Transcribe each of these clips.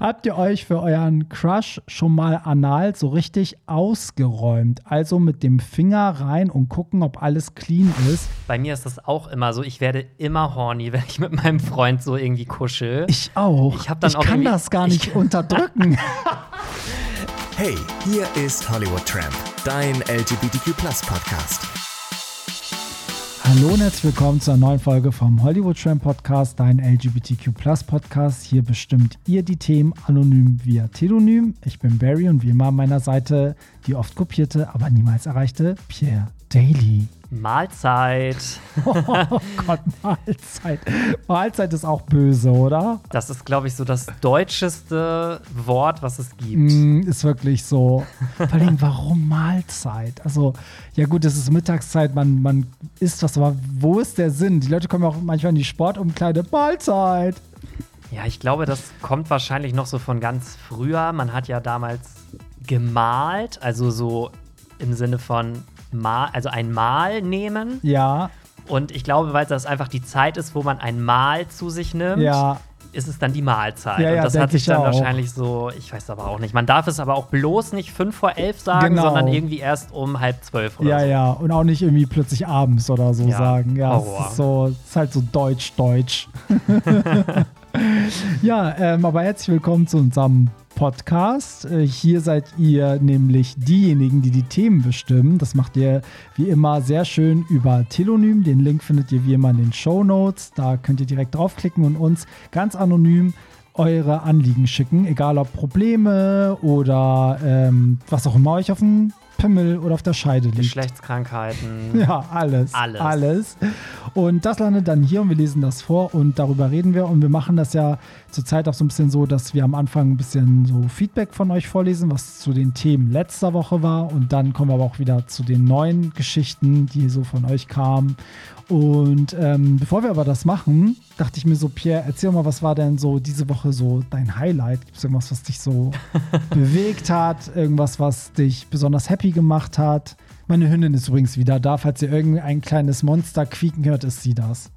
Habt ihr euch für euren Crush schon mal anal so richtig ausgeräumt? Also mit dem Finger rein und gucken, ob alles clean ist? Bei mir ist das auch immer so. Ich werde immer horny, wenn ich mit meinem Freund so irgendwie kuschel. Ich auch. Ich, hab dann ich auch kann das gar nicht ich- unterdrücken. Hey, hier ist Hollywood Tramp, dein LGBTQ Podcast. Hallo und herzlich willkommen zu einer neuen Folge vom Hollywood Tramp Podcast, dein LGBTQ Podcast. Hier bestimmt ihr die Themen anonym via Telonym. Ich bin Barry und wie immer an meiner Seite die oft kopierte, aber niemals erreichte Pierre Daly. Mahlzeit. Oh Gott, Mahlzeit. Mahlzeit ist auch böse, oder? Das ist, glaube ich, so das deutscheste Wort, was es gibt. Mm, ist wirklich so. Vor allem, warum Mahlzeit? Also, ja gut, es ist Mittagszeit, man, man isst was, aber wo ist der Sinn? Die Leute kommen ja auch manchmal in die Sportumkleide. Mahlzeit! Ja, ich glaube, das kommt wahrscheinlich noch so von ganz früher. Man hat ja damals gemalt, also so im Sinne von mal, also ein Mal nehmen. Ja, Und ich glaube, weil das einfach die Zeit ist, wo man ein Mahl zu sich nimmt, ja. ist es dann die Mahlzeit. Ja, ja, und das hat sich ich dann auch. wahrscheinlich so, ich weiß aber auch nicht. Man darf es aber auch bloß nicht fünf vor elf sagen, Genau. sondern irgendwie erst um halb zwölf oder Ja, so. ja. Und auch nicht irgendwie plötzlich abends oder so Ja, sagen. Ja, es Horror. ist, so, es ist halt so deutsch-deutsch. ja, ähm, aber herzlich willkommen zu unserem Podcast. Äh, hier seid ihr nämlich diejenigen, die die Themen bestimmen. Das macht ihr wie immer sehr schön über Telonym. Den Link findet ihr wie immer in den Show Notes. Da könnt ihr direkt draufklicken und uns ganz anonym eure Anliegen schicken, egal ob Probleme oder ähm, was auch immer euch auf dem Pimmel oder auf der Scheide liegt. Geschlechtskrankheiten. Ja, alles. Alles. Alles. Und das landet dann hier und wir lesen das vor und darüber reden wir. Und wir machen das ja zurzeit auch so ein bisschen so, dass wir am Anfang ein bisschen so Feedback von euch vorlesen, was zu den Themen letzter Woche war. Und dann kommen wir aber auch wieder zu den neuen Geschichten, die so von euch kamen. Und ähm, bevor wir aber das machen, dachte ich mir so, Pierre, erzähl mal, was war denn so diese Woche so dein Highlight? Gibt es irgendwas, was dich so bewegt hat? Irgendwas, was dich besonders happy gemacht hat? Meine Hündin ist übrigens wieder da. Falls ihr irgendein kleines Monster quieken hört, ist sie das.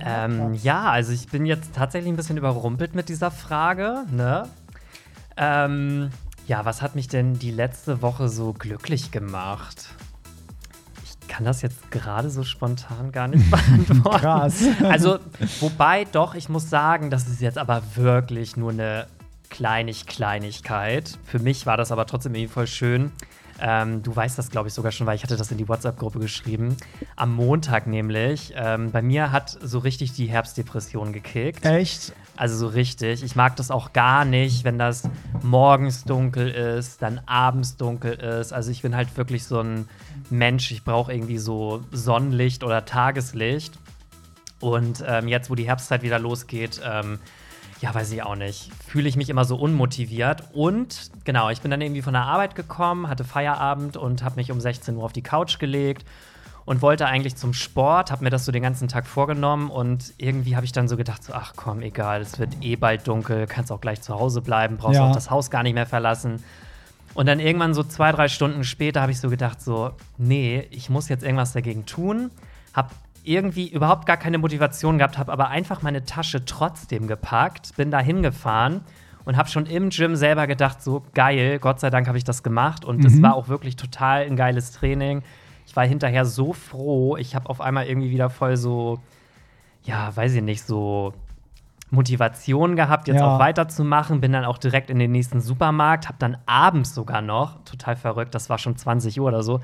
Ähm, ja, also ich bin jetzt tatsächlich ein bisschen überrumpelt mit dieser Frage. Ne? Ähm, ja, was hat mich denn die letzte Woche so glücklich gemacht? Ich kann das jetzt gerade so spontan gar nicht beantworten. Krass. Also, wobei doch, ich muss sagen, das ist jetzt aber wirklich nur eine kleinig Kleinigkeit. Für mich war das aber trotzdem irgendwie voll schön. Ähm, du weißt das, glaube ich, sogar schon, weil ich hatte das in die WhatsApp-Gruppe geschrieben. Am Montag nämlich. Ähm, bei mir hat so richtig die Herbstdepression gekickt. Echt? Also so richtig. Ich mag das auch gar nicht, wenn das morgens dunkel ist, dann abends dunkel ist. Also ich bin halt wirklich so ein Mensch. Ich brauche irgendwie so Sonnenlicht oder Tageslicht. Und ähm, jetzt, wo die Herbstzeit wieder losgeht, ähm, ja, weiß ich auch nicht, fühle ich mich immer so unmotiviert. Und genau, ich bin dann irgendwie von der Arbeit gekommen, hatte Feierabend und habe mich um 16 Uhr auf die Couch gelegt und wollte eigentlich zum Sport, habe mir das so den ganzen Tag vorgenommen und irgendwie habe ich dann so gedacht, so, ach komm, egal, es wird eh bald dunkel, kannst auch gleich zu Hause bleiben, brauchst Ja. auch das Haus gar nicht mehr verlassen. Und dann irgendwann so zwei, drei Stunden später habe ich so gedacht, so, nee, ich muss jetzt irgendwas dagegen tun. Hab irgendwie überhaupt gar keine Motivation gehabt, habe aber einfach meine Tasche trotzdem gepackt, bin da hingefahren und habe schon im Gym selber gedacht, so geil, Gott sei Dank habe ich das gemacht und es war auch wirklich total ein geiles Training. Ich war hinterher so froh, ich habe auf einmal irgendwie wieder voll so, ja, weiß ich nicht, so Motivation gehabt, jetzt Ja. auch weiterzumachen. Bin dann auch direkt in den nächsten Supermarkt, habe dann abends sogar noch, total verrückt, das war schon 20 Uhr oder so,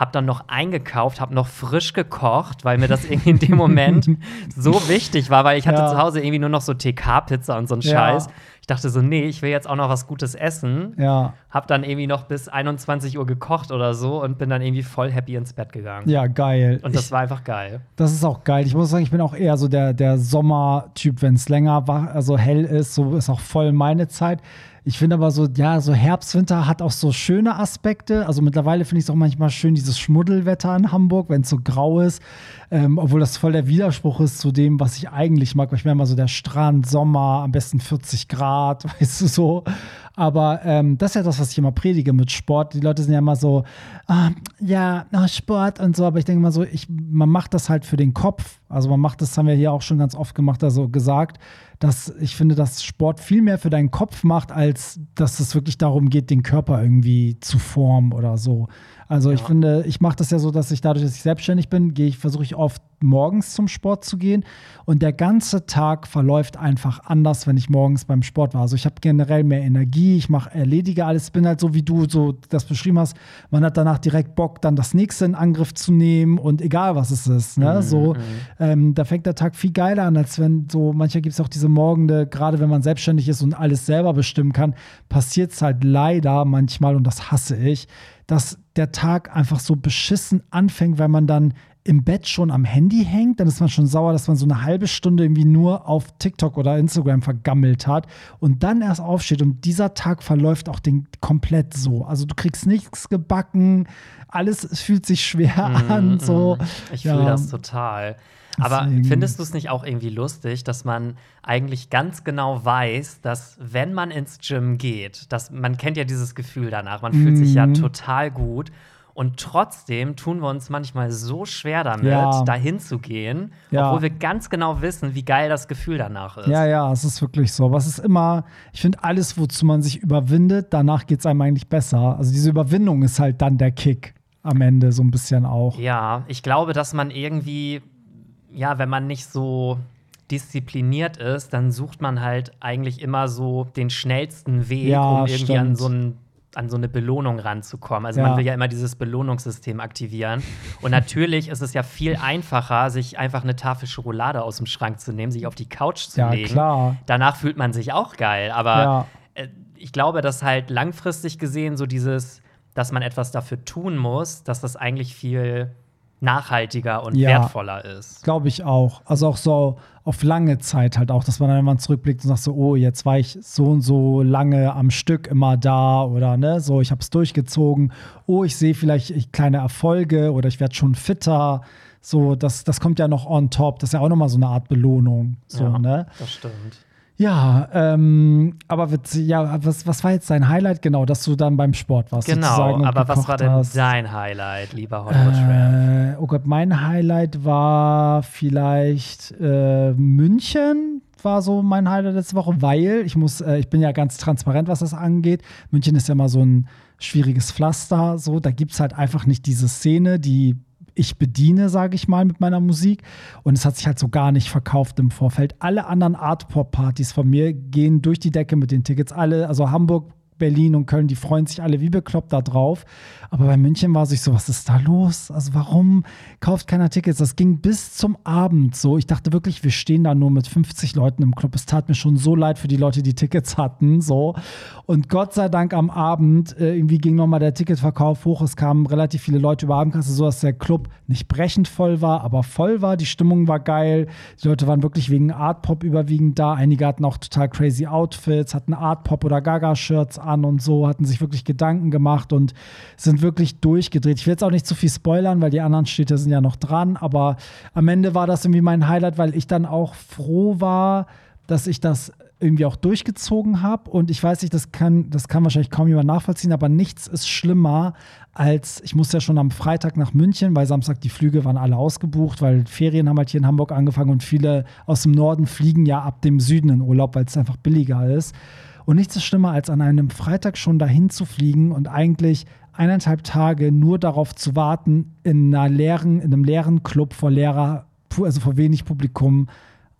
habe dann noch eingekauft, habe noch frisch gekocht, weil mir das irgendwie in dem Moment so wichtig war, weil ich hatte Ja. zu Hause irgendwie nur noch so TK-Pizza und so ein Ja. Scheiß. Ich dachte so, nee, ich will jetzt auch noch was Gutes essen. Ja. Hab dann irgendwie noch bis 21 Uhr gekocht oder so und bin dann irgendwie voll happy ins Bett gegangen. Ja, geil. Und das war einfach geil. Das ist auch geil. Ich muss sagen, ich bin auch eher so der, der Sommertyp, wenn es länger war, also hell ist, so ist auch voll meine Zeit. Ich finde aber so, ja, so Herbst, Winter hat auch so schöne Aspekte. Also mittlerweile finde ich es auch manchmal schön, dieses Schmuddelwetter in Hamburg, wenn es so grau ist. Ähm, obwohl das voll der Widerspruch ist zu dem, was ich eigentlich mag. Ich meine immer so der Strand, Sommer, am besten 40 Grad, weißt du so. Aber ähm, das ist ja das, was ich immer predige mit Sport. Die Leute sind ja immer so, ah, ja, oh, Sport und so. Aber ich denke mal so, ich, man macht das halt für den Kopf. Also man macht das, haben wir hier auch schon ganz oft gemacht, also gesagt, dass ich finde, dass Sport viel mehr für deinen Kopf macht, als dass es wirklich darum geht, den Körper irgendwie zu formen oder so. Also ja. ich finde, ich mache das ja so, dass ich dadurch, dass ich selbstständig bin, gehe ich, versuche ich oft morgens zum Sport zu gehen und der ganze Tag verläuft einfach anders, wenn ich morgens beim Sport war. Also ich habe generell mehr Energie, ich mache erledige alles, bin halt so wie du so das beschrieben hast. Man hat danach direkt Bock, dann das nächste in Angriff zu nehmen und egal was es ist. Ne? Mhm, so, mhm. ähm, da fängt der Tag viel geiler an, als wenn so manchmal gibt es auch diese Morgende, gerade wenn man selbstständig ist und alles selber bestimmen kann, passiert es halt leider manchmal und das hasse ich dass der Tag einfach so beschissen anfängt, weil man dann im Bett schon am Handy hängt, dann ist man schon sauer, dass man so eine halbe Stunde irgendwie nur auf TikTok oder Instagram vergammelt hat und dann erst aufsteht und dieser Tag verläuft auch den komplett so. Also du kriegst nichts gebacken, alles fühlt sich schwer mm, an. So. Mm, ich ja. fühle das total. Aber Deswegen. findest du es nicht auch irgendwie lustig, dass man eigentlich ganz genau weiß, dass wenn man ins Gym geht, dass man kennt ja dieses Gefühl danach, man fühlt sich ja mhm. total gut und trotzdem tun wir uns manchmal so schwer damit, ja. dahin zu gehen, ja. obwohl wir ganz genau wissen, wie geil das Gefühl danach ist. Ja, ja, es ist wirklich so. Was ist immer, ich finde, alles, wozu man sich überwindet, danach geht es einem eigentlich besser. Also diese Überwindung ist halt dann der Kick am Ende so ein bisschen auch. Ja, ich glaube, dass man irgendwie ja, wenn man nicht so diszipliniert ist, dann sucht man halt eigentlich immer so den schnellsten Weg, ja, um irgendwie stimmt. an so ein an so eine Belohnung ranzukommen. Also ja. man will ja immer dieses Belohnungssystem aktivieren. Und natürlich ist es ja viel einfacher, sich einfach eine Tafel Schokolade aus dem Schrank zu nehmen, sich auf die Couch zu ja, legen. Klar. Danach fühlt man sich auch geil. Aber ja. äh, ich glaube, dass halt langfristig gesehen so dieses, dass man etwas dafür tun muss, dass das eigentlich viel nachhaltiger und ja, wertvoller ist. Glaube ich auch. Also auch so auf lange Zeit halt auch, dass man dann immer zurückblickt und sagt so, oh, jetzt war ich so und so lange am Stück immer da oder ne, so, ich habe es durchgezogen. Oh, ich sehe vielleicht kleine Erfolge oder ich werde schon fitter. So, das, das kommt ja noch on top. Das ist ja auch nochmal so eine Art Belohnung. So, ja, ne? Das stimmt. Ja, ähm, aber ja, was, was war jetzt dein Highlight genau, dass du dann beim Sport warst? Genau, aber was war denn hast. dein Highlight, lieber Hollywood äh, Oh Gott, mein Highlight war vielleicht äh, München war so mein Highlight letzte Woche, weil ich muss, äh, ich bin ja ganz transparent, was das angeht. München ist ja mal so ein schwieriges Pflaster, so da gibt es halt einfach nicht diese Szene, die ich bediene, sage ich mal, mit meiner Musik. Und es hat sich halt so gar nicht verkauft im Vorfeld. Alle anderen Art-Pop-Partys von mir gehen durch die Decke mit den Tickets. Alle, also Hamburg Berlin und Köln, die freuen sich alle wie bekloppt da drauf. Aber bei München war sich so, was ist da los? Also warum kauft keiner Tickets? Das ging bis zum Abend so. Ich dachte wirklich, wir stehen da nur mit 50 Leuten im Club. Es tat mir schon so leid für die Leute, die Tickets hatten. So. Und Gott sei Dank am Abend, äh, irgendwie ging nochmal der Ticketverkauf hoch. Es kamen relativ viele Leute über Abendkasse, so dass der Club nicht brechend voll war, aber voll war. Die Stimmung war geil. Die Leute waren wirklich wegen Art Pop überwiegend da. Einige hatten auch total crazy Outfits, hatten Art Pop oder Gaga-Shirts an und so, hatten sich wirklich Gedanken gemacht und sind wirklich durchgedreht. Ich will jetzt auch nicht zu viel spoilern, weil die anderen Städte sind ja noch dran, aber am Ende war das irgendwie mein Highlight, weil ich dann auch froh war, dass ich das irgendwie auch durchgezogen habe. Und ich weiß nicht, das kann, das kann wahrscheinlich kaum jemand nachvollziehen, aber nichts ist schlimmer als, ich musste ja schon am Freitag nach München, weil Samstag die Flüge waren alle ausgebucht, weil Ferien haben halt hier in Hamburg angefangen und viele aus dem Norden fliegen ja ab dem Süden in Urlaub, weil es einfach billiger ist. Und nichts ist schlimmer, als an einem Freitag schon dahin zu fliegen und eigentlich eineinhalb Tage nur darauf zu warten, in einer leeren, in einem leeren Club vor leerer, also vor wenig Publikum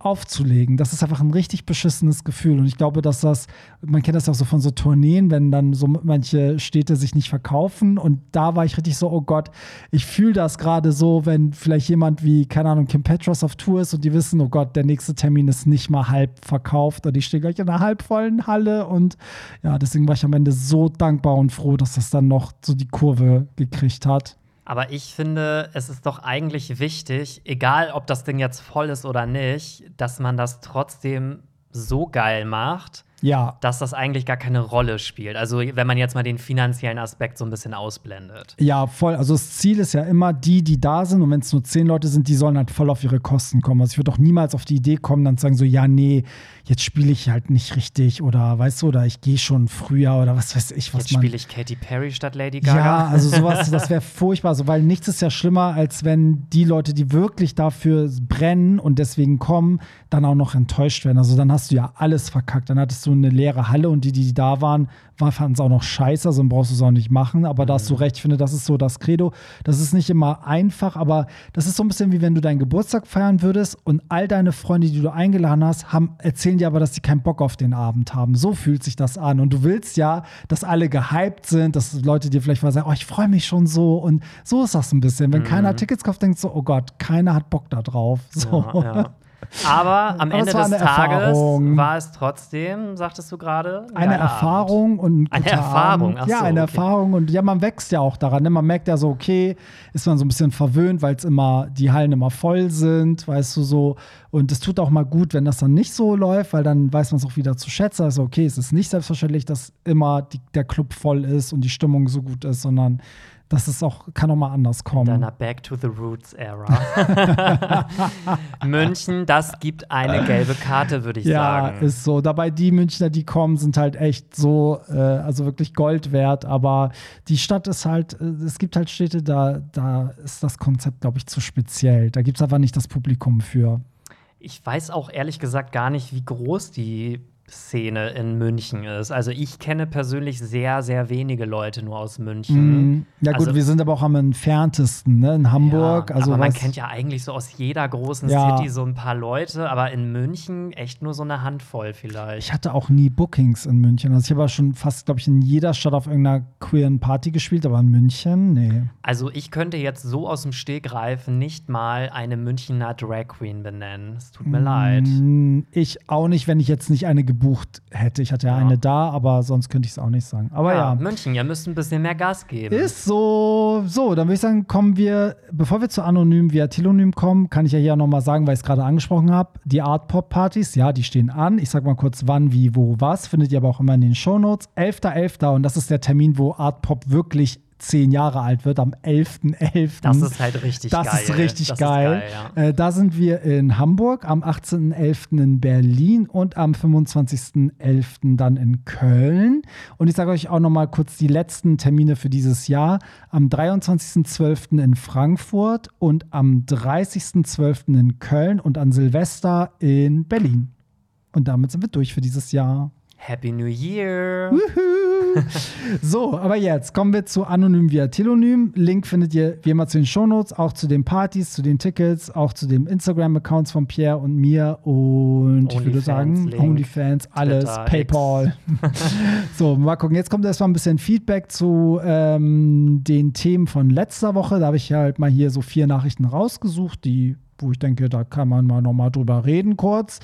aufzulegen. Das ist einfach ein richtig beschissenes Gefühl. Und ich glaube, dass das, man kennt das auch so von so Tourneen, wenn dann so manche Städte sich nicht verkaufen. Und da war ich richtig so, oh Gott, ich fühle das gerade so, wenn vielleicht jemand wie, keine Ahnung, Kim Petras auf Tour ist und die wissen, oh Gott, der nächste Termin ist nicht mal halb verkauft und ich stehe gleich in einer halbvollen Halle. Und ja, deswegen war ich am Ende so dankbar und froh, dass das dann noch so die Kurve gekriegt hat. Aber ich finde, es ist doch eigentlich wichtig, egal ob das Ding jetzt voll ist oder nicht, dass man das trotzdem so geil macht, Ja. dass das eigentlich gar keine Rolle spielt. Also wenn man jetzt mal den finanziellen Aspekt so ein bisschen ausblendet. Ja, voll. Also das Ziel ist ja immer, die, die da sind, und wenn es nur zehn Leute sind, die sollen halt voll auf ihre Kosten kommen. Also ich würde auch niemals auf die Idee kommen, dann zu sagen so, ja, nee, jetzt spiele ich halt nicht richtig oder weißt du, oder ich gehe schon früher oder was weiß ich, was Jetzt spiele ich Katy Perry statt Lady Gaga. Ja, also sowas, das wäre furchtbar, so, weil nichts ist ja schlimmer, als wenn die Leute, die wirklich dafür brennen und deswegen kommen, dann auch noch enttäuscht werden. Also dann hast du ja alles verkackt. Dann hattest du eine leere Halle und die, die da waren, war, fanden es auch noch scheiße, also dann brauchst du es auch nicht machen. Aber da hast du recht, ich finde, das ist so das Credo. Das ist nicht immer einfach, aber das ist so ein bisschen wie wenn du deinen Geburtstag feiern würdest und all deine Freunde, die du eingeladen hast, haben, erzählen dir aber, dass sie keinen Bock auf den Abend haben. So fühlt sich das an. Und du willst ja, dass alle gehypt sind, dass Leute dir vielleicht mal sagen, oh, ich freue mich schon so. Und so ist das ein bisschen. Wenn keiner Tickets kauft, denkst du, oh Gott, keiner hat Bock da drauf. So. Ja, ja. Aber am Ende des Tages Erfahrung. war es trotzdem, sagtest du gerade, ein Eine Erfahrung und ein Eine Erfahrung, Abend. ach Ja, so, eine okay. Erfahrung und ja, man wächst ja auch daran. Ne? Man merkt ja so, okay, ist man so ein bisschen verwöhnt, weil es immer die Hallen immer voll sind, weißt du so. Und es tut auch mal gut, wenn das dann nicht so läuft, weil dann weiß man es auch wieder zu schätzen. Also okay, es ist nicht selbstverständlich, dass immer die, der Club voll ist und die Stimmung so gut ist, sondern dass es auch kann auch mal anders kommen. Deiner Back to the Roots Era. München, das gibt eine gelbe Karte, würde ich Ja, sagen. ist so. Dabei die Münchner, die kommen, sind halt echt so, äh, also wirklich Gold wert. Aber die Stadt ist halt, äh, es gibt halt Städte, da, da ist das Konzept, glaube ich, zu speziell. Da gibt es einfach nicht das Publikum für. Ich weiß auch ehrlich gesagt gar nicht, wie groß die Szene in München ist. Also ich kenne persönlich sehr, sehr wenige Leute nur aus München. Mhm. Ja, gut, Also- wir sind aber auch am entferntesten, ne? In Hamburg. Ja, also aber man kennt ja eigentlich so aus jeder großen Ja. City so ein paar Leute, aber in München echt nur so eine Handvoll vielleicht. Ich hatte auch nie Bookings in München. Also ich habe schon fast, glaube ich, in jeder Stadt auf irgendeiner queeren Party gespielt, aber in München, nee. Also ich könnte jetzt so aus dem Stegreif nicht mal eine Münchner Drag Queen benennen. Es tut mir leid. Mm, Ich auch nicht, wenn ich jetzt nicht eine gebucht hätte. Ich hatte ja, Ja. eine da, aber sonst könnte ich es auch nicht sagen. Aber ja. München, ihr müsst ein bisschen mehr Gas geben. Ist so. So, dann würde ich sagen, kommen wir, bevor wir zu Anonym via Telonym kommen, kann ich ja hier nochmal sagen, weil ich es gerade angesprochen habe, die Art Pop Partys, ja, die stehen an. Ich sag mal kurz wann, wie, wo, was. Findet ihr aber auch immer in den Shownotes. 11.11. und das ist der Termin, wo Art Pop wirklich zehn Jahre alt wird, am 11.11. Das ist halt richtig Das geil. ist richtig Das ist geil. ja. äh, da sind wir in Hamburg, am 18.11. in Berlin und am 25.11. dann in Köln. Und ich sage euch auch noch mal kurz die letzten Termine für dieses Jahr. Am 23.12. in Frankfurt und am 30.12. in Köln und an Silvester in Berlin. Und damit sind wir durch für dieses Jahr. Happy New Year. So, aber jetzt kommen wir zu Anonym via Telonym. Link findet ihr wie immer zu den Shownotes, auch zu den Partys, zu den Tickets, auch zu den Instagram-Accounts von Pierre und mir und ich würde Onlyfans, sagen, Link, OnlyFans, alles, Twitter, PayPal. so, mal gucken. Jetzt kommt erstmal ein bisschen Feedback zu ähm, den Themen von letzter Woche. Da habe ich halt mal hier so vier Nachrichten rausgesucht, die wo ich denke, da kann man mal nochmal drüber reden kurz.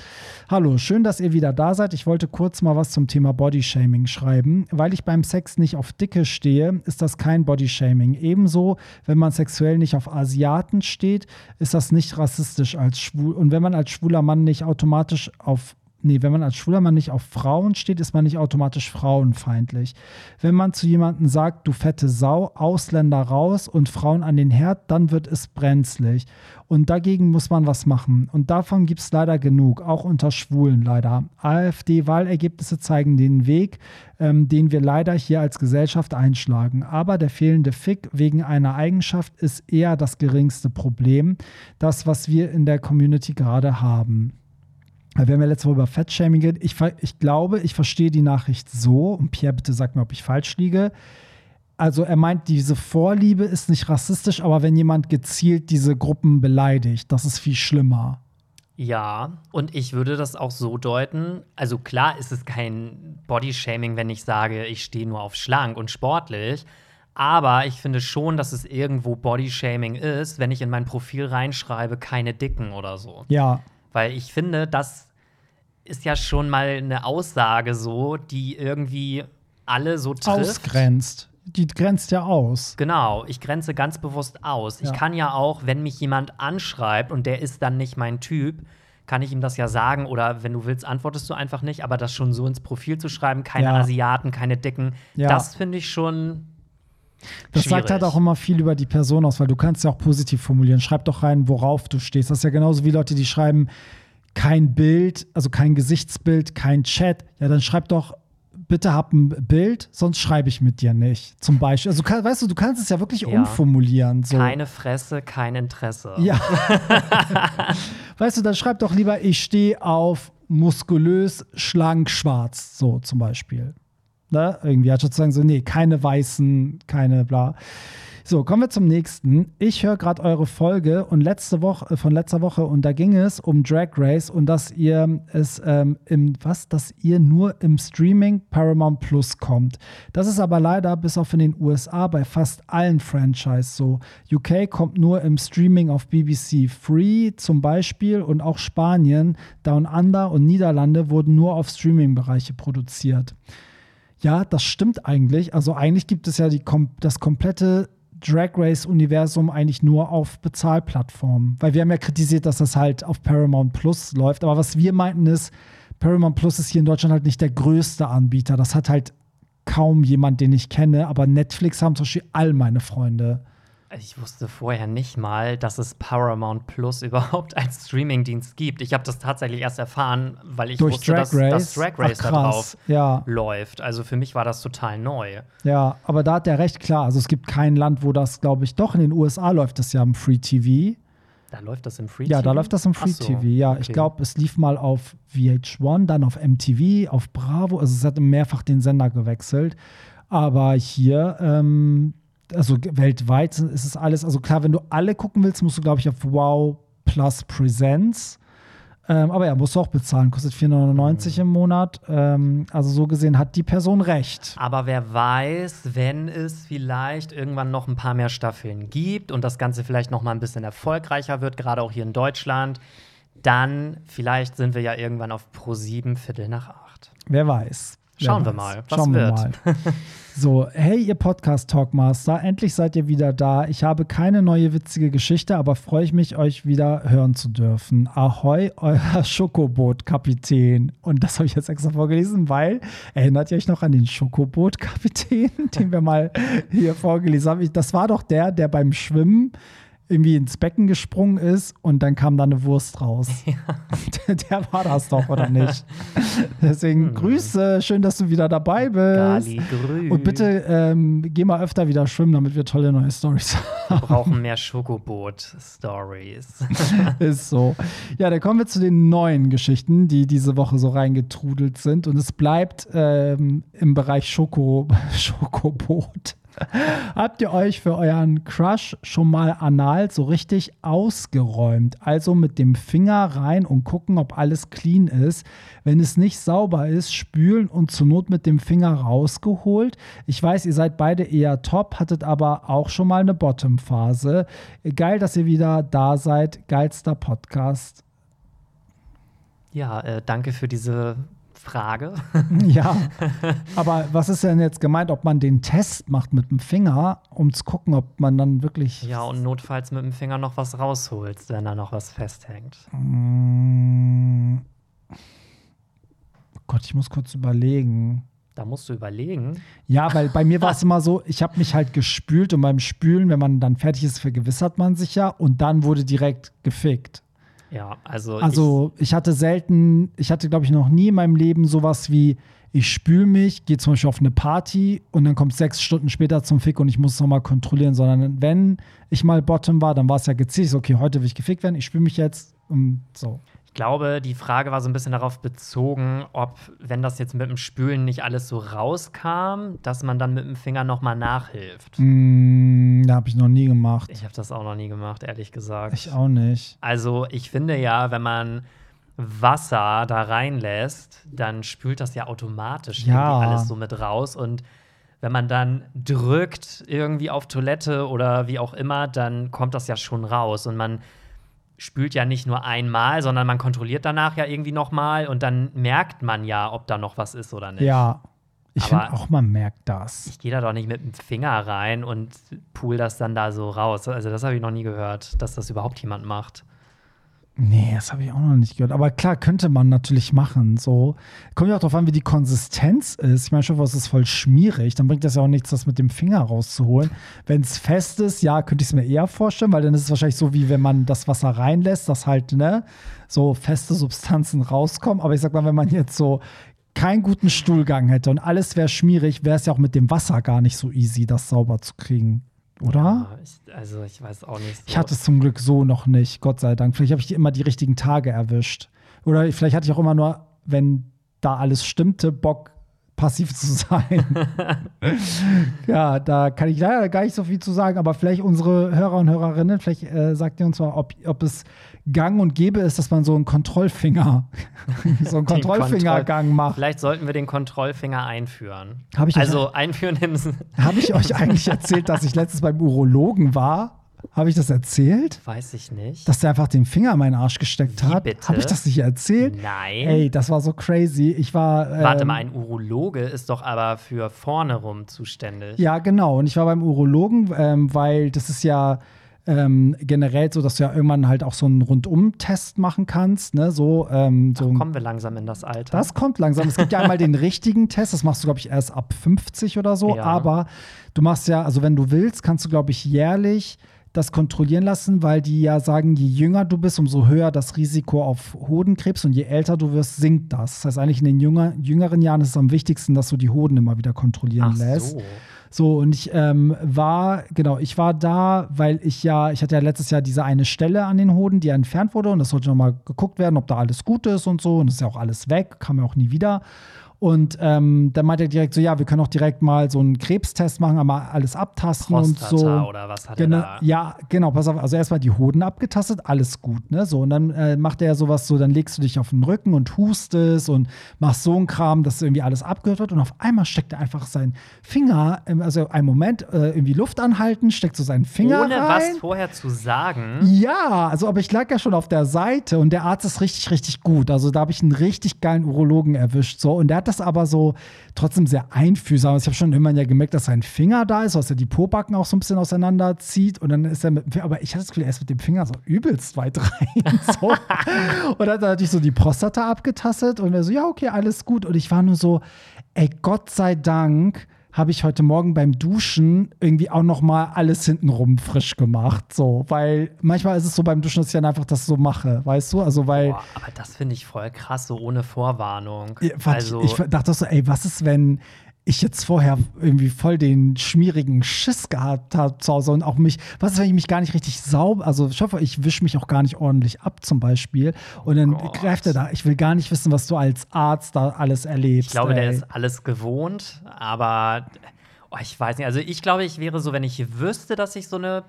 Hallo, schön, dass ihr wieder da seid. Ich wollte kurz mal was zum Thema Bodyshaming schreiben. Weil ich beim Sex nicht auf Dicke stehe, ist das kein Bodyshaming. Ebenso, wenn man sexuell nicht auf Asiaten steht, ist das nicht rassistisch als schwul. Und wenn man als schwuler Mann nicht automatisch auf Nee, wenn man als schwuler Mann nicht auf Frauen steht, ist man nicht automatisch frauenfeindlich. Wenn man zu jemandem sagt, du fette Sau, Ausländer raus und Frauen an den Herd, dann wird es brenzlig. Und dagegen muss man was machen. Und davon gibt es leider genug, auch unter Schwulen leider. AfD-Wahlergebnisse zeigen den Weg, ähm, den wir leider hier als Gesellschaft einschlagen. Aber der fehlende Fick wegen einer Eigenschaft ist eher das geringste Problem. Das, was wir in der Community gerade haben. Wir haben ja letzte Woche über Fettshaming geredet. Ich, ich glaube, ich verstehe die Nachricht so. Und Pierre, bitte sag mir, ob ich falsch liege. Also er meint, diese Vorliebe ist nicht rassistisch, aber wenn jemand gezielt diese Gruppen beleidigt, das ist viel schlimmer. Ja, und ich würde das auch so deuten. Also klar ist es kein Bodyshaming, wenn ich sage, ich stehe nur auf schlank und sportlich. Aber ich finde schon, dass es irgendwo Bodyshaming ist, wenn ich in mein Profil reinschreibe, keine Dicken oder so. Ja, Weil ich finde, das ist ja schon mal eine Aussage so, die irgendwie alle so trifft. ausgrenzt. Die grenzt ja aus. Genau, ich grenze ganz bewusst aus. Ja. Ich kann ja auch, wenn mich jemand anschreibt und der ist dann nicht mein Typ, kann ich ihm das ja sagen oder wenn du willst, antwortest du einfach nicht. Aber das schon so ins Profil zu schreiben, keine Ja. Asiaten, keine Dicken, Ja. das finde ich schon. Das sagt halt schwierig. auch immer viel über die Person aus, weil du kannst ja auch positiv formulieren. Schreib doch rein, worauf du stehst. Das ist ja genauso wie Leute, die schreiben, kein Bild, also kein Gesichtsbild, kein Chat. Ja, dann schreib doch, bitte hab ein Bild, sonst schreibe ich mit dir nicht. Zum Beispiel. Also, kann, weißt du, du kannst es ja wirklich Ja. umformulieren. So. Keine Fresse, kein Interesse. Ja. weißt du, dann schreib doch lieber, ich stehe auf muskulös, schlank, schwarz. So zum Beispiel. Ne? Irgendwie hat sozusagen so, nee, keine weißen, keine bla. So, kommen wir zum nächsten. Ich höre gerade eure Folge und letzte Woche, äh, von letzter Woche und da ging es um Drag Race und dass ihr es ähm, im, was, dass ihr nur im Streaming Paramount Plus kommt. Das ist aber leider bis auf in den USA bei fast allen Franchise so. UK kommt nur im Streaming auf BBC Free zum Beispiel und auch Spanien, Down Under und Niederlande wurden nur auf Streaming-Bereiche produziert. Ja, das stimmt eigentlich. Also eigentlich gibt es ja die, das komplette Drag Race-Universum eigentlich nur auf Bezahlplattformen. Weil wir haben ja kritisiert, dass das halt auf Paramount Plus läuft. Aber was wir meinten ist, Paramount Plus ist hier in Deutschland halt nicht der größte Anbieter. Das hat halt kaum jemand, den ich kenne. Aber Netflix haben zum Beispiel all meine Freunde. Ich wusste vorher nicht mal, dass es Paramount Plus überhaupt als Streamingdienst gibt. Ich habe das tatsächlich erst erfahren, weil ich Durch wusste, Drag dass, Race. dass Drag Race Ach, da drauf Ja. läuft. Also für mich war das total neu. Ja, aber da hat er recht klar. Also es gibt kein Land, wo das, glaube ich, doch in den USA läuft das ja im Free TV. Da läuft das im Free Ja, TV? da läuft das im Free so, TV. Ja, okay. ich glaube, es lief mal auf VH1, dann auf MTV, auf Bravo. Also es hat mehrfach den Sender gewechselt. Aber hier, ähm, also weltweit ist es alles. Also klar, wenn du alle gucken willst, musst du, glaube ich, auf Wow Plus Presents. Ähm, aber ja, musst du auch bezahlen. Kostet 4,99 im Monat. Ähm, also so gesehen hat die Person recht. Aber wer weiß, wenn es vielleicht irgendwann noch ein paar mehr Staffeln gibt und das Ganze vielleicht noch mal ein bisschen erfolgreicher wird, gerade auch hier in Deutschland, dann vielleicht sind wir ja irgendwann auf Pro 7 Viertel nach acht. Wer weiß. Schauen wir mal, was Schauen wir wird. mal. So, hey, ihr Podcast Talkmaster, endlich seid ihr wieder da. Ich habe keine neue witzige Geschichte, aber freue ich mich, euch wieder hören zu dürfen. Ahoi, euer Schokoboot-Kapitän. Und das habe ich jetzt extra vorgelesen, weil, erinnert ihr euch noch an den Schokoboot-Kapitän, den wir mal hier vorgelesen haben? Das war doch der, der beim Schwimmen irgendwie ins Becken gesprungen ist und dann kam da eine Wurst raus. Der, der war das doch, oder nicht? Deswegen Grüße, schön, dass du wieder dabei bist. Gali grü. Und bitte ähm, geh mal öfter wieder schwimmen, damit wir tolle neue Stories Wir brauchen mehr Schokoboot-Stories. haben. Ist so. Ja, dann kommen wir zu den neuen Geschichten, die diese Woche so reingetrudelt sind. Und es bleibt ähm, im Bereich Schoko, Schokoboot. Habt ihr euch für euren Crush schon mal anal so richtig ausgeräumt? Also mit dem Finger rein und gucken, ob alles clean ist. Wenn es nicht sauber ist, spülen und zur Not mit dem Finger rausgeholt. Ich weiß, ihr seid beide eher top, hattet aber auch schon mal eine Bottom-Phase. Geil, dass ihr wieder da seid. Geilster Podcast. ja, äh, danke für diese Frage. Ja, aber was ist denn jetzt gemeint, ob man den Test macht mit dem Finger, um zu gucken, ob man dann wirklich. Ja, und notfalls mit dem Finger noch was rausholst, wenn da noch was festhängt. Oh Gott, ich muss kurz überlegen. Da musst du überlegen. Ja, weil bei mir war es immer so, ich habe mich halt gespült und beim Spülen, wenn man dann fertig ist, vergewissert man sich ja und dann wurde direkt gefickt. Ja, also, Also ich hatte selten, ich hatte glaube ich noch nie in meinem Leben sowas wie, ich spül mich, gehe zum Beispiel auf eine Party und dann kommt sechs Stunden später zum Fick und ich muss es nochmal kontrollieren, sondern wenn ich mal Bottom war, dann war es ja gezielt, okay, heute will ich gefickt werden, ich spül mich jetzt und so. Glaube, die Frage war so ein bisschen darauf bezogen, ob, wenn das jetzt mit dem Spülen nicht alles so rauskam, dass man dann mit dem Finger nochmal nachhilft. Mm, da habe ich noch nie gemacht. Ich habe das auch noch nie gemacht, ehrlich gesagt. Ich auch nicht. Also, ich finde ja, wenn man Wasser da reinlässt, dann spült das ja automatisch Ja. irgendwie alles so mit raus. Und wenn man dann drückt irgendwie auf Toilette oder wie auch immer, dann kommt das ja schon raus. Und man spült ja nicht nur einmal, sondern man kontrolliert danach ja irgendwie nochmal und dann merkt man ja, ob da noch was ist oder nicht. Ja, ich finde auch, man merkt das. Ich gehe da doch nicht mit dem Finger rein und pool das dann da so raus. Also, das habe ich noch nie gehört, dass das überhaupt jemand macht. Nee, das habe ich auch noch nicht gehört. Aber klar, könnte man natürlich machen. So. Kommt ja auch darauf an, wie die Konsistenz ist. Ich meine, schon, was ist voll schmierig. Dann bringt das ja auch nichts, das mit dem Finger rauszuholen. Wenn es fest ist, ja, könnte ich es mir eher vorstellen, weil dann ist es wahrscheinlich so, wie wenn man das Wasser reinlässt, dass halt, ne, so feste Substanzen rauskommen. Aber ich sag mal, wenn man jetzt so keinen guten Stuhlgang hätte und alles wäre schmierig, wäre es ja auch mit dem Wasser gar nicht so easy, das sauber zu kriegen. Oder? Ja, ich, also ich weiß auch nicht. So. Ich hatte es zum Glück so noch nicht, Gott sei Dank. Vielleicht habe ich immer die richtigen Tage erwischt. Oder vielleicht hatte ich auch immer nur, wenn da alles stimmte, Bock passiv zu sein. ja, da kann ich leider gar nicht so viel zu sagen, aber vielleicht unsere Hörer und Hörerinnen, vielleicht äh, sagt ihr uns mal, ob, ob es gang und gäbe ist, dass man so einen Kontrollfinger, so einen Kontrollfingergang macht. Vielleicht sollten wir den Kontrollfinger einführen. Hab ich also einführen im Habe ich euch eigentlich erzählt, dass ich letztens beim Urologen war? Habe ich das erzählt? Weiß ich nicht. Dass der einfach den Finger in meinen Arsch gesteckt Wie hat. bitte? Habe ich das nicht erzählt? Nein. Ey, das war so crazy. Ich war. Ähm, Warte mal, ein Urologe ist doch aber für vorne rum zuständig. Ja, genau. Und ich war beim Urologen, ähm, weil das ist ja ähm, generell so, dass du ja irgendwann halt auch so einen Rundum-Test machen kannst. Ne? So, ähm, so Ach, kommen wir langsam in das Alter. Das kommt langsam. Es gibt ja einmal den richtigen Test, das machst du, glaube ich, erst ab 50 oder so. Ja. Aber du machst ja, also wenn du willst, kannst du, glaube ich, jährlich das kontrollieren lassen, weil die ja sagen, je jünger du bist, umso höher das Risiko auf Hodenkrebs und je älter du wirst, sinkt das. Das heißt, eigentlich in den jünger, jüngeren Jahren ist es am wichtigsten, dass du die Hoden immer wieder kontrollieren Ach lässt. so. So, und ich ähm, war, genau, ich war da, weil ich ja, ich hatte ja letztes Jahr diese eine Stelle an den Hoden, die ja entfernt wurde und das sollte nochmal geguckt werden, ob da alles gut ist und so. Und das ist ja auch alles weg, kam ja auch nie wieder. Und ähm, dann meinte er direkt so, ja, wir können auch direkt mal so einen Krebstest machen, einmal alles abtasten Prostata und so. oder was hat Genau, er da? ja, genau, pass auf, also erstmal die Hoden abgetastet, alles gut, ne? So, und dann äh, macht er sowas so, dann legst du dich auf den Rücken und hustest und machst so einen Kram, dass irgendwie alles abgehört wird und auf einmal steckt er einfach seinen Finger, also einen Moment, äh, irgendwie Luft anhalten, steckt so seinen Finger Ohne rein. was vorher zu sagen. Ja, also aber ich lag ja schon auf der Seite und der Arzt ist richtig, richtig gut. Also da habe ich einen richtig geilen Urologen erwischt. So. Und der hat das aber so trotzdem sehr einfühlsam. Also ich habe schon immer ja gemerkt, dass sein Finger da ist, dass er die Pobacken auch so ein bisschen auseinanderzieht. Und dann ist er mit aber ich hatte das Gefühl, er ist mit dem Finger so übelst weit rein. So. und dann hat er natürlich so die Prostata abgetastet und er so, ja, okay, alles gut. Und ich war nur so, ey, Gott sei Dank habe ich heute Morgen beim Duschen irgendwie auch noch mal alles hintenrum frisch gemacht, so, weil manchmal ist es so beim Duschen, dass ich dann einfach das so mache, weißt du, also weil Boah, aber das finde ich voll krass, so ohne Vorwarnung. Ja, also, ich dachte so, ey, was ist, wenn ich jetzt vorher irgendwie voll den schmierigen Schiss gehabt habe zu Hause und auch mich, was ist, wenn ich mich gar nicht richtig sauber, also ich hoffe, ich wische mich auch gar nicht ordentlich ab zum Beispiel und dann Gott. greift er da, ich will gar nicht wissen, was du als Arzt da alles erlebst. ich glaube, der ey. ist alles gewohnt, aber oh, ich weiß nicht. Also ich glaube, ich wäre so, wenn ich wüsste, dass ich so eine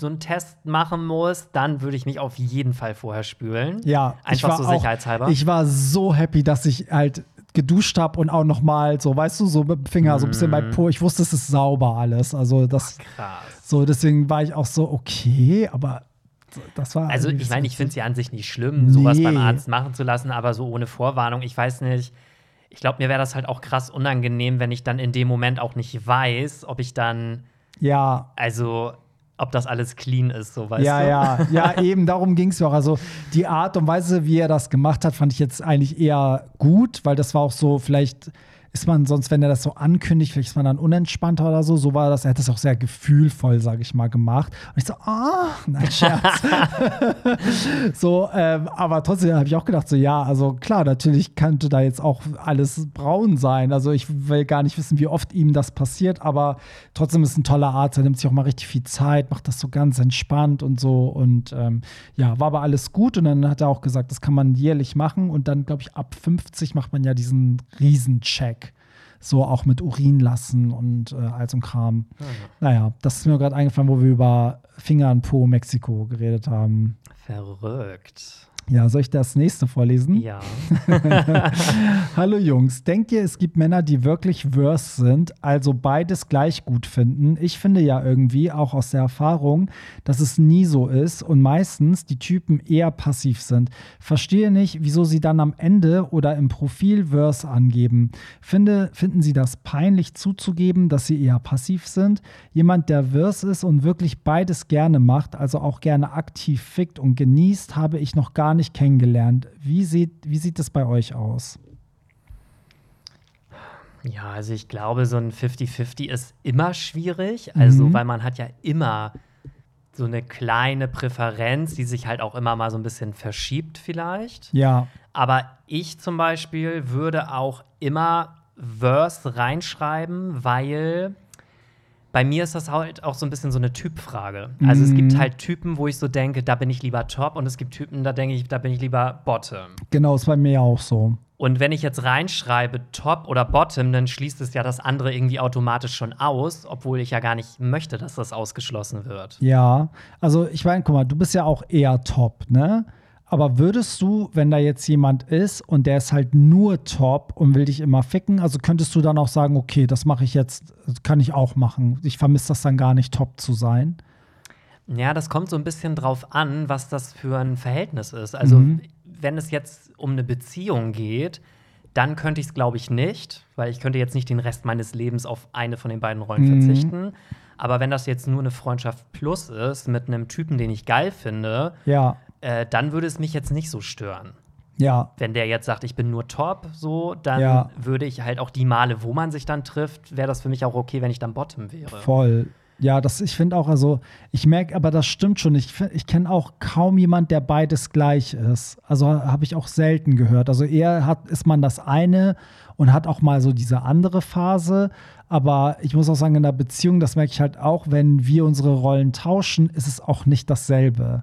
so einen Test machen muss, dann würde ich mich auf jeden Fall vorher spülen. Ja, ich Einfach war so auch, sicherheitshalber. Ich war so happy, dass ich halt geduscht habe und auch noch mal so, weißt du, so mit dem Finger so ein bisschen bei Mhm. Po. Ich wusste, es ist sauber alles. Also das Krass. so, deswegen war ich auch so okay, aber das war Also ich meine, ich finde es ja an sich nicht schlimm, sowas Nee. beim Arzt machen zu lassen, aber so ohne Vorwarnung, ich weiß nicht. Ich glaube, mir wäre das halt auch krass unangenehm, wenn ich dann in dem Moment auch nicht weiß, ob ich dann, ja, also ob das alles clean ist, so weißt ja, du. ja, ja, eben darum ging es mir auch. Also die Art und Weise, wie er das gemacht hat, fand ich jetzt eigentlich eher gut, weil das war auch so, vielleicht ist man sonst, wenn er das so ankündigt, vielleicht ist man dann unentspannter oder so. So war das, er hat das auch sehr gefühlvoll, sage ich mal, gemacht. Und ich so, ah, nein, Scherz. so, ähm, aber trotzdem habe ich auch gedacht, so, ja, also klar, natürlich könnte da jetzt auch alles braun sein. Also ich will gar nicht wissen, wie oft ihm das passiert, aber trotzdem ist ein toller Arzt, er nimmt sich auch mal richtig viel Zeit, macht das so ganz entspannt und so. Und ähm, ja, war aber alles gut. Und dann hat er auch gesagt, das kann man jährlich machen. Und dann, glaube ich, ab 50 macht man ja diesen Riesencheck. So auch mit Urin lassen und äh, all so ein Kram. Naja, das ist mir gerade eingefallen, wo wir über Finger und Po Mexiko geredet haben. Verrückt. Ja, soll ich das nächste vorlesen? Ja. Hallo Jungs, denkt ihr, es gibt Männer, die wirklich Verse sind, also beides gleich gut finden? Ich finde ja irgendwie, auch aus der Erfahrung, dass es nie so ist und meistens die Typen eher passiv sind. Verstehe nicht, wieso sie dann am Ende oder im Profil Verse angeben. Finde, finden sie das peinlich zuzugeben, dass sie eher passiv sind? Jemand, der Verse ist und wirklich beides gerne macht, also auch gerne aktiv fickt und genießt, habe ich noch gar gar nicht kennengelernt. Wie sieht, wie sieht das bei euch aus? Ja, also ich glaube, so ein 50-50 ist immer schwierig. Also, Mhm. weil man hat ja immer so eine kleine Präferenz, die sich halt auch immer mal so ein bisschen verschiebt, vielleicht. Ja, Aber ich zum Beispiel würde auch immer Verse reinschreiben, weil bei mir ist das halt auch so ein bisschen so eine Typfrage. Also es gibt Mhm. halt Typen, wo ich so denke, da bin ich lieber Top und es gibt Typen, da denke ich, da bin ich lieber Bottom. genau, ist bei mir auch so. Und wenn ich jetzt reinschreibe Top oder Bottom, dann schließt es ja das andere irgendwie automatisch schon aus, obwohl ich ja gar nicht möchte, dass das ausgeschlossen wird. Ja, also ich meine, guck mal, du bist ja auch eher top, ne? Aber würdest du, wenn da jetzt jemand ist und der ist halt nur top und will dich immer ficken, also könntest du dann auch sagen, okay, das mache ich jetzt, das kann ich auch machen. Ich vermisse das dann gar nicht, top zu sein. Ja, das kommt so ein bisschen drauf an, was das für ein Verhältnis ist. Also, Mhm. wenn es jetzt um eine Beziehung geht, dann könnte ich es, glaube ich, nicht, weil ich könnte jetzt nicht den Rest meines Lebens auf eine von den beiden Rollen Mhm. verzichten. Aber wenn das jetzt nur eine Freundschaft plus ist mit einem Typen, den ich geil finde, Ja, äh, dann würde es mich jetzt nicht so stören. ja, Wenn der jetzt sagt, ich bin nur top, so, dann Ja. würde ich halt auch die Male, wo man sich dann trifft, wäre das für mich auch okay, wenn ich dann Bottom wäre. voll. Ja, das, ich finde auch, also ich merke, aber das stimmt schon. Ich, ich kenne auch kaum jemand, der beides gleich ist. Also habe ich auch selten gehört. Also eher hat, ist man das eine und hat auch mal so diese andere Phase. Aber ich muss auch sagen, in der Beziehung, das merke ich halt auch, wenn wir unsere Rollen tauschen, ist es auch nicht dasselbe.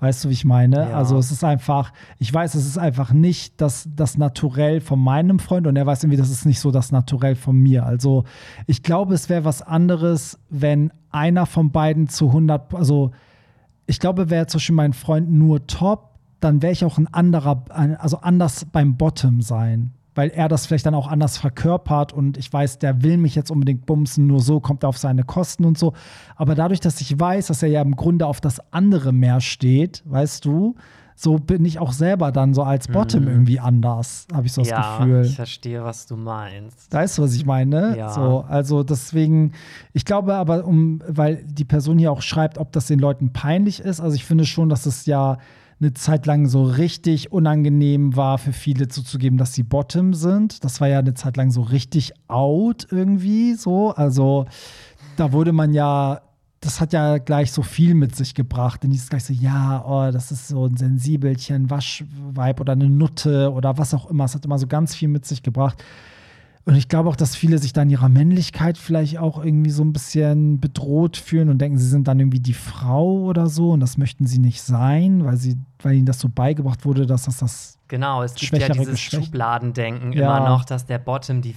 Weißt du, wie ich meine? Ja. Also es ist einfach, ich weiß, es ist einfach nicht das, das Naturell von meinem Freund und er weiß irgendwie, das ist nicht so das Naturell von mir. Also ich glaube, es wäre was anderes, wenn einer von beiden zu 100, also ich glaube, wäre zum Beispiel mein Freund nur top, dann wäre ich auch ein anderer, also anders beim Bottom sein. Weil er das vielleicht dann auch anders verkörpert und ich weiß, der will mich jetzt unbedingt bumsen, nur so kommt er auf seine Kosten und so. Aber dadurch, dass ich weiß, dass er ja im Grunde auf das andere mehr steht, weißt du, so bin ich auch selber dann so als Bottom irgendwie anders, habe ich so das Mhm. ja, Gefühl. ich verstehe, was du meinst. Weißt du, was ich meine? Ja. So, also deswegen, ich glaube aber, um, weil die Person hier auch schreibt, ob das den Leuten peinlich ist. Also ich finde schon, dass es ja eine Zeit lang so richtig unangenehm war für viele zuzugeben, dass sie Bottom sind. Das war ja eine Zeit lang so richtig out irgendwie so. Also da wurde man ja, das hat ja gleich so viel mit sich gebracht. Denn dieses gleich so, ja, oh, das ist so ein Sensibelchen, Waschweib oder eine Nutte oder was auch immer. Es hat immer so ganz viel mit sich gebracht. Und ich glaube auch, dass viele sich dann ihrer Männlichkeit vielleicht auch irgendwie so ein bisschen bedroht fühlen und denken, sie sind dann irgendwie die Frau oder so und das möchten sie nicht sein, weil sie, weil ihnen das so beigebracht wurde, dass das das Genau, es gibt ja Schwächere dieses Geschlecht. Schubladendenken Ja. immer noch, dass der Bottom die,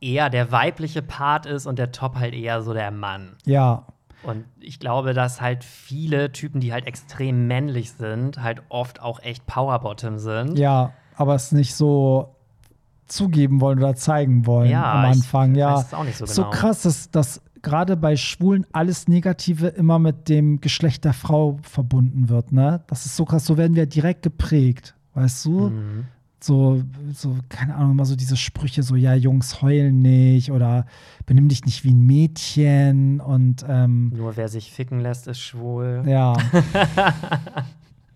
eher der weibliche Part ist und der Top halt eher so der Mann. ja, Und ich glaube, dass halt viele Typen, die halt extrem männlich sind, halt oft auch echt Powerbottom sind. ja, aber es nicht so zugeben wollen oder zeigen wollen Ja, am ich Anfang. ja, auch nicht so so genau. krass, dass, dass gerade bei Schwulen alles Negative immer mit dem Geschlecht der Frau verbunden wird. Ne? Das ist so krass, so werden wir direkt geprägt, weißt du? Mhm. so, so, keine Ahnung, immer so diese Sprüche, so, ja, Jungs heulen nicht oder benimm dich nicht wie ein Mädchen und ähm, Nur wer sich ficken lässt, ist schwul. ja.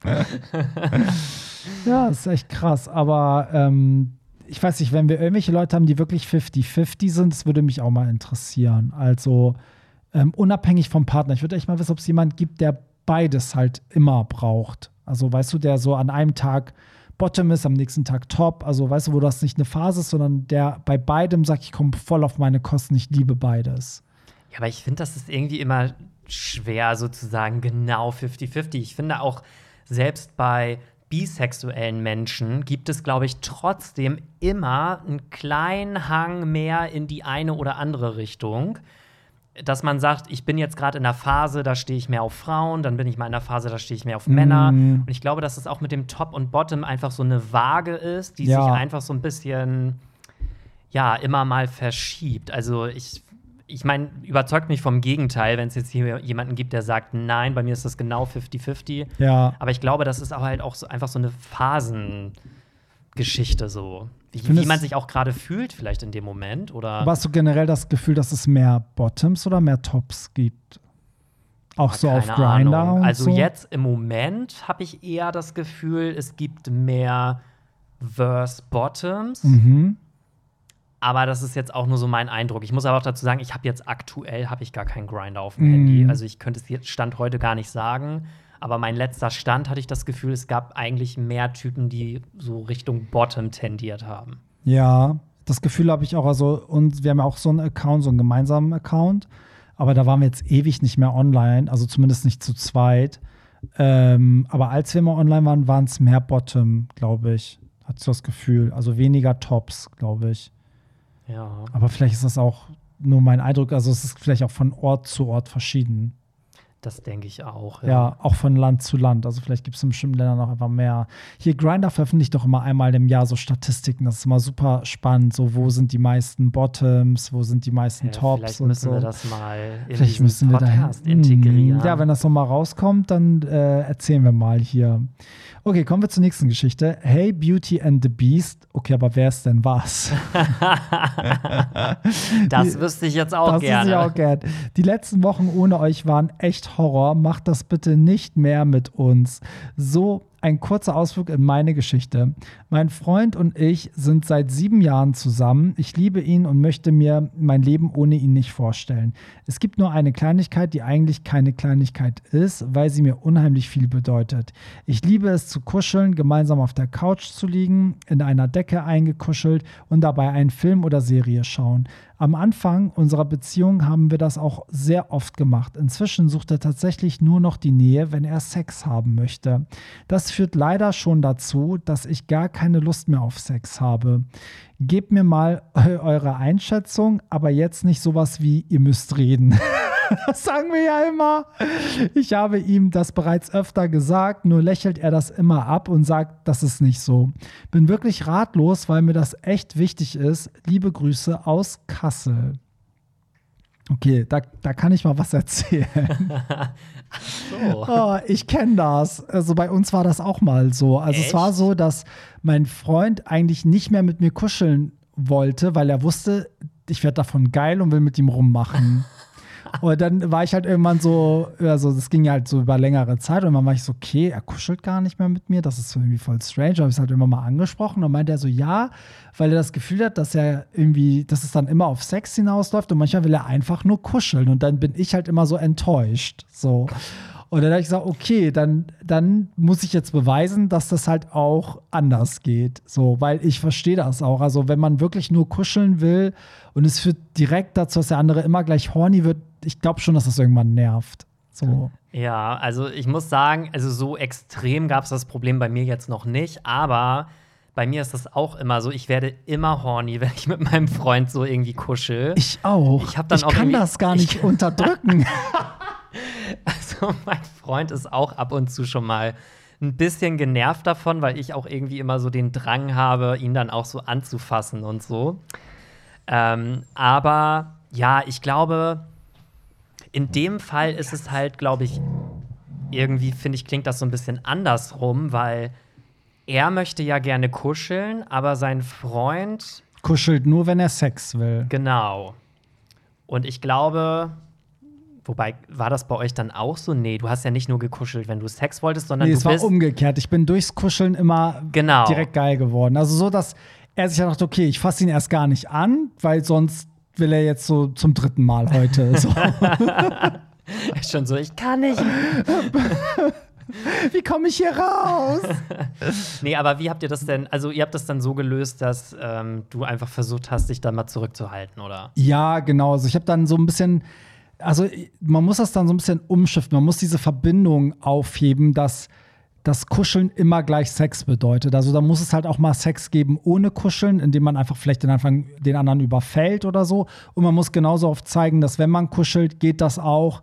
ja, ist echt krass. Aber ähm, ich weiß nicht, wenn wir irgendwelche Leute haben, die wirklich 50-50 sind, das würde mich auch mal interessieren. Also ähm, unabhängig vom Partner. Ich würde echt mal wissen, ob es jemand gibt, der beides halt immer braucht. Also weißt du, der so an einem Tag Bottom ist, am nächsten Tag Top. Also weißt du, wo das nicht eine Phase ist, sondern der bei beidem sagt, ich komme voll auf meine Kosten, ich liebe beides. Ja, aber ich finde, das ist irgendwie immer schwer, sozusagen genau 50-50. Ich finde auch, selbst bei bisexuellen Menschen gibt es, glaube ich, trotzdem immer einen kleinen Hang mehr in die eine oder andere Richtung. Dass man sagt, ich bin jetzt gerade in einer Phase, da stehe ich mehr auf Frauen, dann bin ich mal in einer Phase, da stehe ich mehr auf Männer. Mhm. Und ich glaube, dass es auch mit dem Top und Bottom einfach so eine Waage ist, die Ja. sich einfach so ein bisschen, ja, immer mal verschiebt. Also ich, ich meine, überzeugt mich vom Gegenteil, wenn es jetzt hier jemanden gibt, der sagt, nein, bei mir ist das genau 50-50. Ja. Aber ich glaube, das ist auch halt auch so, einfach so eine Phasengeschichte so. Wie, wie man sich auch gerade fühlt, vielleicht in dem Moment. Oder Aber hast du generell das Gefühl, dass es mehr Bottoms oder mehr Tops gibt? Auch so auf Grinder Also so? jetzt im Moment habe ich eher das Gefühl, es gibt mehr Verse Bottoms. Mhm. Aber das ist jetzt auch nur so mein Eindruck. Ich muss aber auch dazu sagen, ich habe jetzt aktuell habe ich gar keinen Grinder auf dem Mhm. Handy. Also ich könnte es jetzt Stand heute gar nicht sagen. Aber mein letzter Stand hatte ich das Gefühl, es gab eigentlich mehr Typen, die so Richtung Bottom tendiert haben. Ja, das Gefühl habe ich auch. Also, und wir haben ja auch so einen Account, so einen gemeinsamen Account. Aber da waren wir jetzt ewig nicht mehr online, also zumindest nicht zu zweit. Ähm, aber als wir mal online waren, waren es mehr Bottom, glaube ich. Hat so das Gefühl. Also weniger Tops, glaube ich. Ja. Aber vielleicht ist das auch nur mein Eindruck. Also es ist vielleicht auch von Ort zu Ort verschieden. Das denke ich auch. Ja, auch von Land zu Land. Also vielleicht gibt es in bestimmten Ländern noch einfach mehr. Hier Grinder veröffentlicht doch immer einmal im Jahr so Statistiken. Das ist immer super spannend. So, wo sind die meisten Bottoms, wo sind die meisten Ja, Tops vielleicht und müssen so. wir das mal in Vielleicht müssen wir Podcast integrieren. Ja, wenn das nochmal rauskommt, dann äh, erzählen wir mal hier. Okay, kommen wir zur nächsten Geschichte. Hey, Beauty and the Beast. Okay, aber wer ist denn was? das wüsste ich jetzt auch das gerne. ist ja auch gern. Die letzten Wochen ohne euch waren echt Horror. Macht das bitte nicht mehr mit uns. So ein kurzer Ausflug in meine Geschichte. Mein Freund und ich sind seit sieben Jahren zusammen. Ich liebe ihn und möchte mir mein Leben ohne ihn nicht vorstellen. Es gibt nur eine Kleinigkeit, die eigentlich keine Kleinigkeit ist, weil sie mir unheimlich viel bedeutet. Ich liebe es zu kuscheln, gemeinsam auf der Couch zu liegen, in einer Decke eingekuschelt und dabei einen Film oder Serie schauen. Am Anfang unserer Beziehung haben wir das auch sehr oft gemacht. Inzwischen sucht er tatsächlich nur noch die Nähe, wenn er Sex haben möchte. Das führt leider schon dazu, dass ich gar keine Lust mehr auf Sex habe. Gebt mir mal eu- eure Einschätzung, aber jetzt nicht sowas wie, ihr müsst reden. Das sagen wir ja immer. Ich habe ihm das bereits öfter gesagt, nur lächelt er das immer ab und sagt, das ist nicht so. Bin wirklich ratlos, weil mir das echt wichtig ist. Liebe Grüße aus Kassel. Okay, da, da kann ich mal was erzählen. So. Oh, ich kenne das. Also bei uns war das auch mal so. Also es Echt? war so, dass mein Freund eigentlich nicht mehr mit mir kuscheln wollte, weil er wusste, ich werde davon geil und will mit ihm rummachen. Und dann war ich halt irgendwann so, also das ging halt so über längere Zeit und dann war ich so, okay, er kuschelt gar nicht mehr mit mir, das ist irgendwie voll strange. Habe ich es halt immer mal angesprochen und dann meinte er so, ja, weil er das Gefühl hat, dass er irgendwie, dass es dann immer auf Sex hinausläuft und manchmal will er einfach nur kuscheln und dann bin ich halt immer so enttäuscht. So. Und dann habe ich gesagt, okay, dann, dann muss ich jetzt beweisen, dass das halt auch anders geht. So, weil ich verstehe das auch. Also, wenn man wirklich nur kuscheln will und es führt direkt dazu, dass der andere immer gleich horny wird, ich glaube schon, dass das irgendwann nervt. So. Ja, also ich muss sagen, also so extrem gab es das Problem bei mir jetzt noch nicht, aber bei mir ist das auch immer so, ich werde immer horny, wenn ich mit meinem Freund so irgendwie kuschel. Ich auch. Ich dann auch kann das gar nicht ich- unterdrücken. Also mein Freund ist auch ab und zu schon mal ein bisschen genervt davon, weil ich auch irgendwie immer so den Drang habe, ihn dann auch so anzufassen und so. Ähm, aber ja, ich glaube, in dem Fall ist es halt, glaube ich, irgendwie, finde ich, klingt das so ein bisschen andersrum, weil er möchte ja gerne kuscheln, aber sein Freund Kuschelt nur, wenn er Sex will. Genau. Und ich glaube, wobei, war das bei euch dann auch so? Nee, du hast ja nicht nur gekuschelt, wenn du Sex wolltest, sondern Nee, du es war bist. umgekehrt. Ich bin durchs Kuscheln immer Genau. direkt geil geworden. Also so, dass er sich ja dachte, okay, ich fasse ihn erst gar nicht an, weil sonst will er jetzt so zum dritten Mal heute. So. Schon so, ich kann nicht. Wie komme ich hier raus? Nee, aber wie habt ihr das denn? Also, ihr habt das dann so gelöst, dass ähm, du einfach versucht hast, dich dann mal zurückzuhalten, oder? Ja, genau. Also ich habe dann so ein bisschen, also man muss das dann so ein bisschen umschiften. Man muss diese Verbindung aufheben, dass das Kuscheln immer gleich Sex bedeutet. Also da muss es halt auch mal Sex geben ohne Kuscheln, indem man einfach vielleicht den, Anfang, den anderen überfällt oder so. Und man muss genauso oft zeigen, dass wenn man kuschelt, geht das auch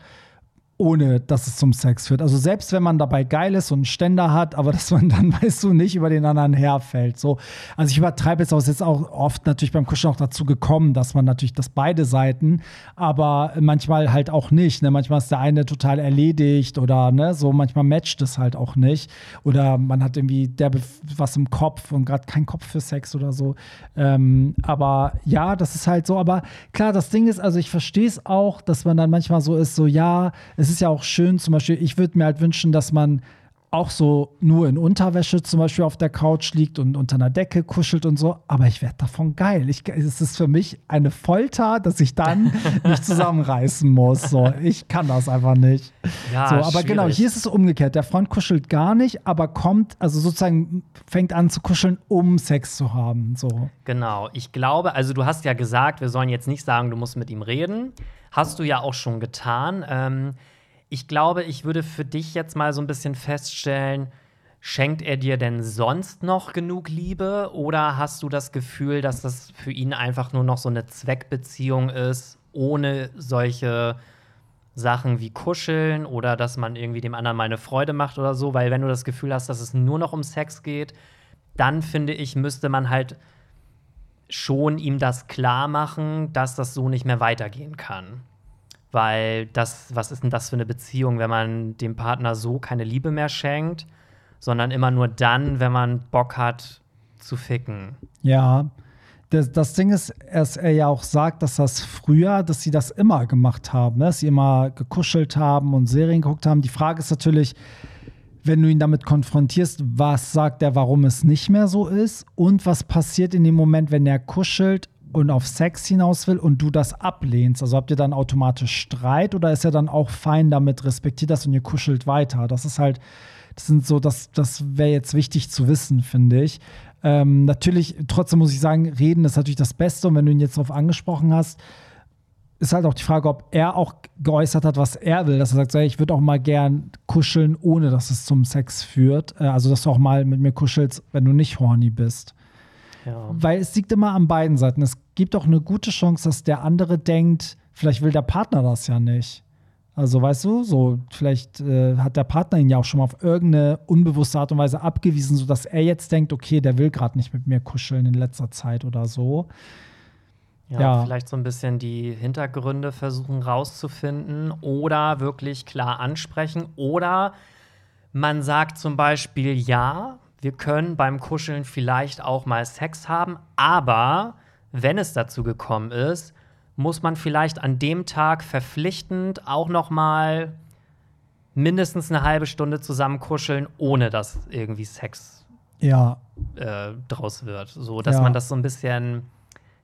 ohne dass es zum Sex führt. Also selbst wenn man dabei geil ist und einen Ständer hat, aber dass man dann, weißt du, nicht über den anderen herfällt. So. Also ich übertreibe jetzt auch, ist jetzt auch oft natürlich beim Kuscheln auch dazu gekommen, dass man natürlich das beide Seiten, aber manchmal halt auch nicht. Ne? Manchmal ist der eine total erledigt oder ne, so manchmal matcht es halt auch nicht. Oder man hat irgendwie der was im Kopf und gerade kein Kopf für Sex oder so. Ähm, aber ja, das ist halt so. Aber klar, das Ding ist, also ich verstehe es auch, dass man dann manchmal so ist, so ja, es es ist ja auch schön, zum Beispiel, ich würde mir halt wünschen, dass man auch so nur in Unterwäsche zum Beispiel auf der Couch liegt und unter einer Decke kuschelt und so, aber ich werde davon geil. Ich, es ist für mich eine Folter, dass ich dann nicht zusammenreißen muss. So, ich kann das einfach nicht. Ja, so, aber genau, schwierig. genau, hier ist es umgekehrt. Der Freund kuschelt gar nicht, aber kommt, also sozusagen fängt an zu kuscheln, um Sex zu haben. So. Genau, ich glaube, also du hast ja gesagt, wir sollen jetzt nicht sagen, du musst mit ihm reden. Hast du ja auch schon getan. Ähm, ich glaube, ich würde für dich jetzt mal so ein bisschen feststellen, schenkt er dir denn sonst noch genug Liebe oder hast du das Gefühl, dass das für ihn einfach nur noch so eine Zweckbeziehung ist, ohne solche Sachen wie Kuscheln oder dass man irgendwie dem anderen mal eine Freude macht oder so? Weil wenn du das Gefühl hast, dass es nur noch um Sex geht, dann finde ich, müsste man halt schon ihm das klar machen, dass das so nicht mehr weitergehen kann. Weil das, was ist denn das für eine Beziehung, wenn man dem Partner so keine Liebe mehr schenkt, sondern immer nur dann, wenn man Bock hat zu ficken. Ja. Das, das Ding ist, dass er ja auch sagt, dass das früher, dass sie das immer gemacht haben, ne? dass sie immer gekuschelt haben und Serien geguckt haben. Die Frage ist natürlich, wenn du ihn damit konfrontierst, was sagt er, warum es nicht mehr so ist und was passiert in dem Moment, wenn er kuschelt und auf Sex hinaus will und du das ablehnst? Also habt ihr dann automatisch Streit oder ist er dann auch fein damit, respektiert das und ihr kuschelt weiter? Das ist halt, das sind so, das, das wäre jetzt wichtig zu wissen, finde ich. Ähm, natürlich, trotzdem muss ich sagen, reden ist natürlich das Beste und wenn du ihn jetzt darauf angesprochen hast, ist halt auch die Frage, ob er auch geäußert hat, was er will. Dass er sagt, so, hey, ich würde auch mal gern kuscheln, ohne dass es zum Sex führt. Äh, also, dass du auch mal mit mir kuschelst, wenn du nicht horny bist. Ja. Weil es liegt immer an beiden Seiten. Es gibt auch eine gute Chance, dass der andere denkt, vielleicht will der Partner das ja nicht. Also weißt du, so vielleicht äh, hat der Partner ihn ja auch schon mal auf irgendeine unbewusste Art und Weise abgewiesen, sodass er jetzt denkt, okay, der will gerade nicht mit mir kuscheln in letzter Zeit oder so. Ja, ja, vielleicht so ein bisschen die Hintergründe versuchen rauszufinden oder wirklich klar ansprechen. Oder man sagt zum Beispiel, ja, wir können beim Kuscheln vielleicht auch mal Sex haben, aber wenn es dazu gekommen ist, muss man vielleicht an dem Tag verpflichtend auch noch mal mindestens eine halbe Stunde zusammen kuscheln, ohne dass irgendwie Sex ja. äh, draus wird. So, dass ja. man das so ein bisschen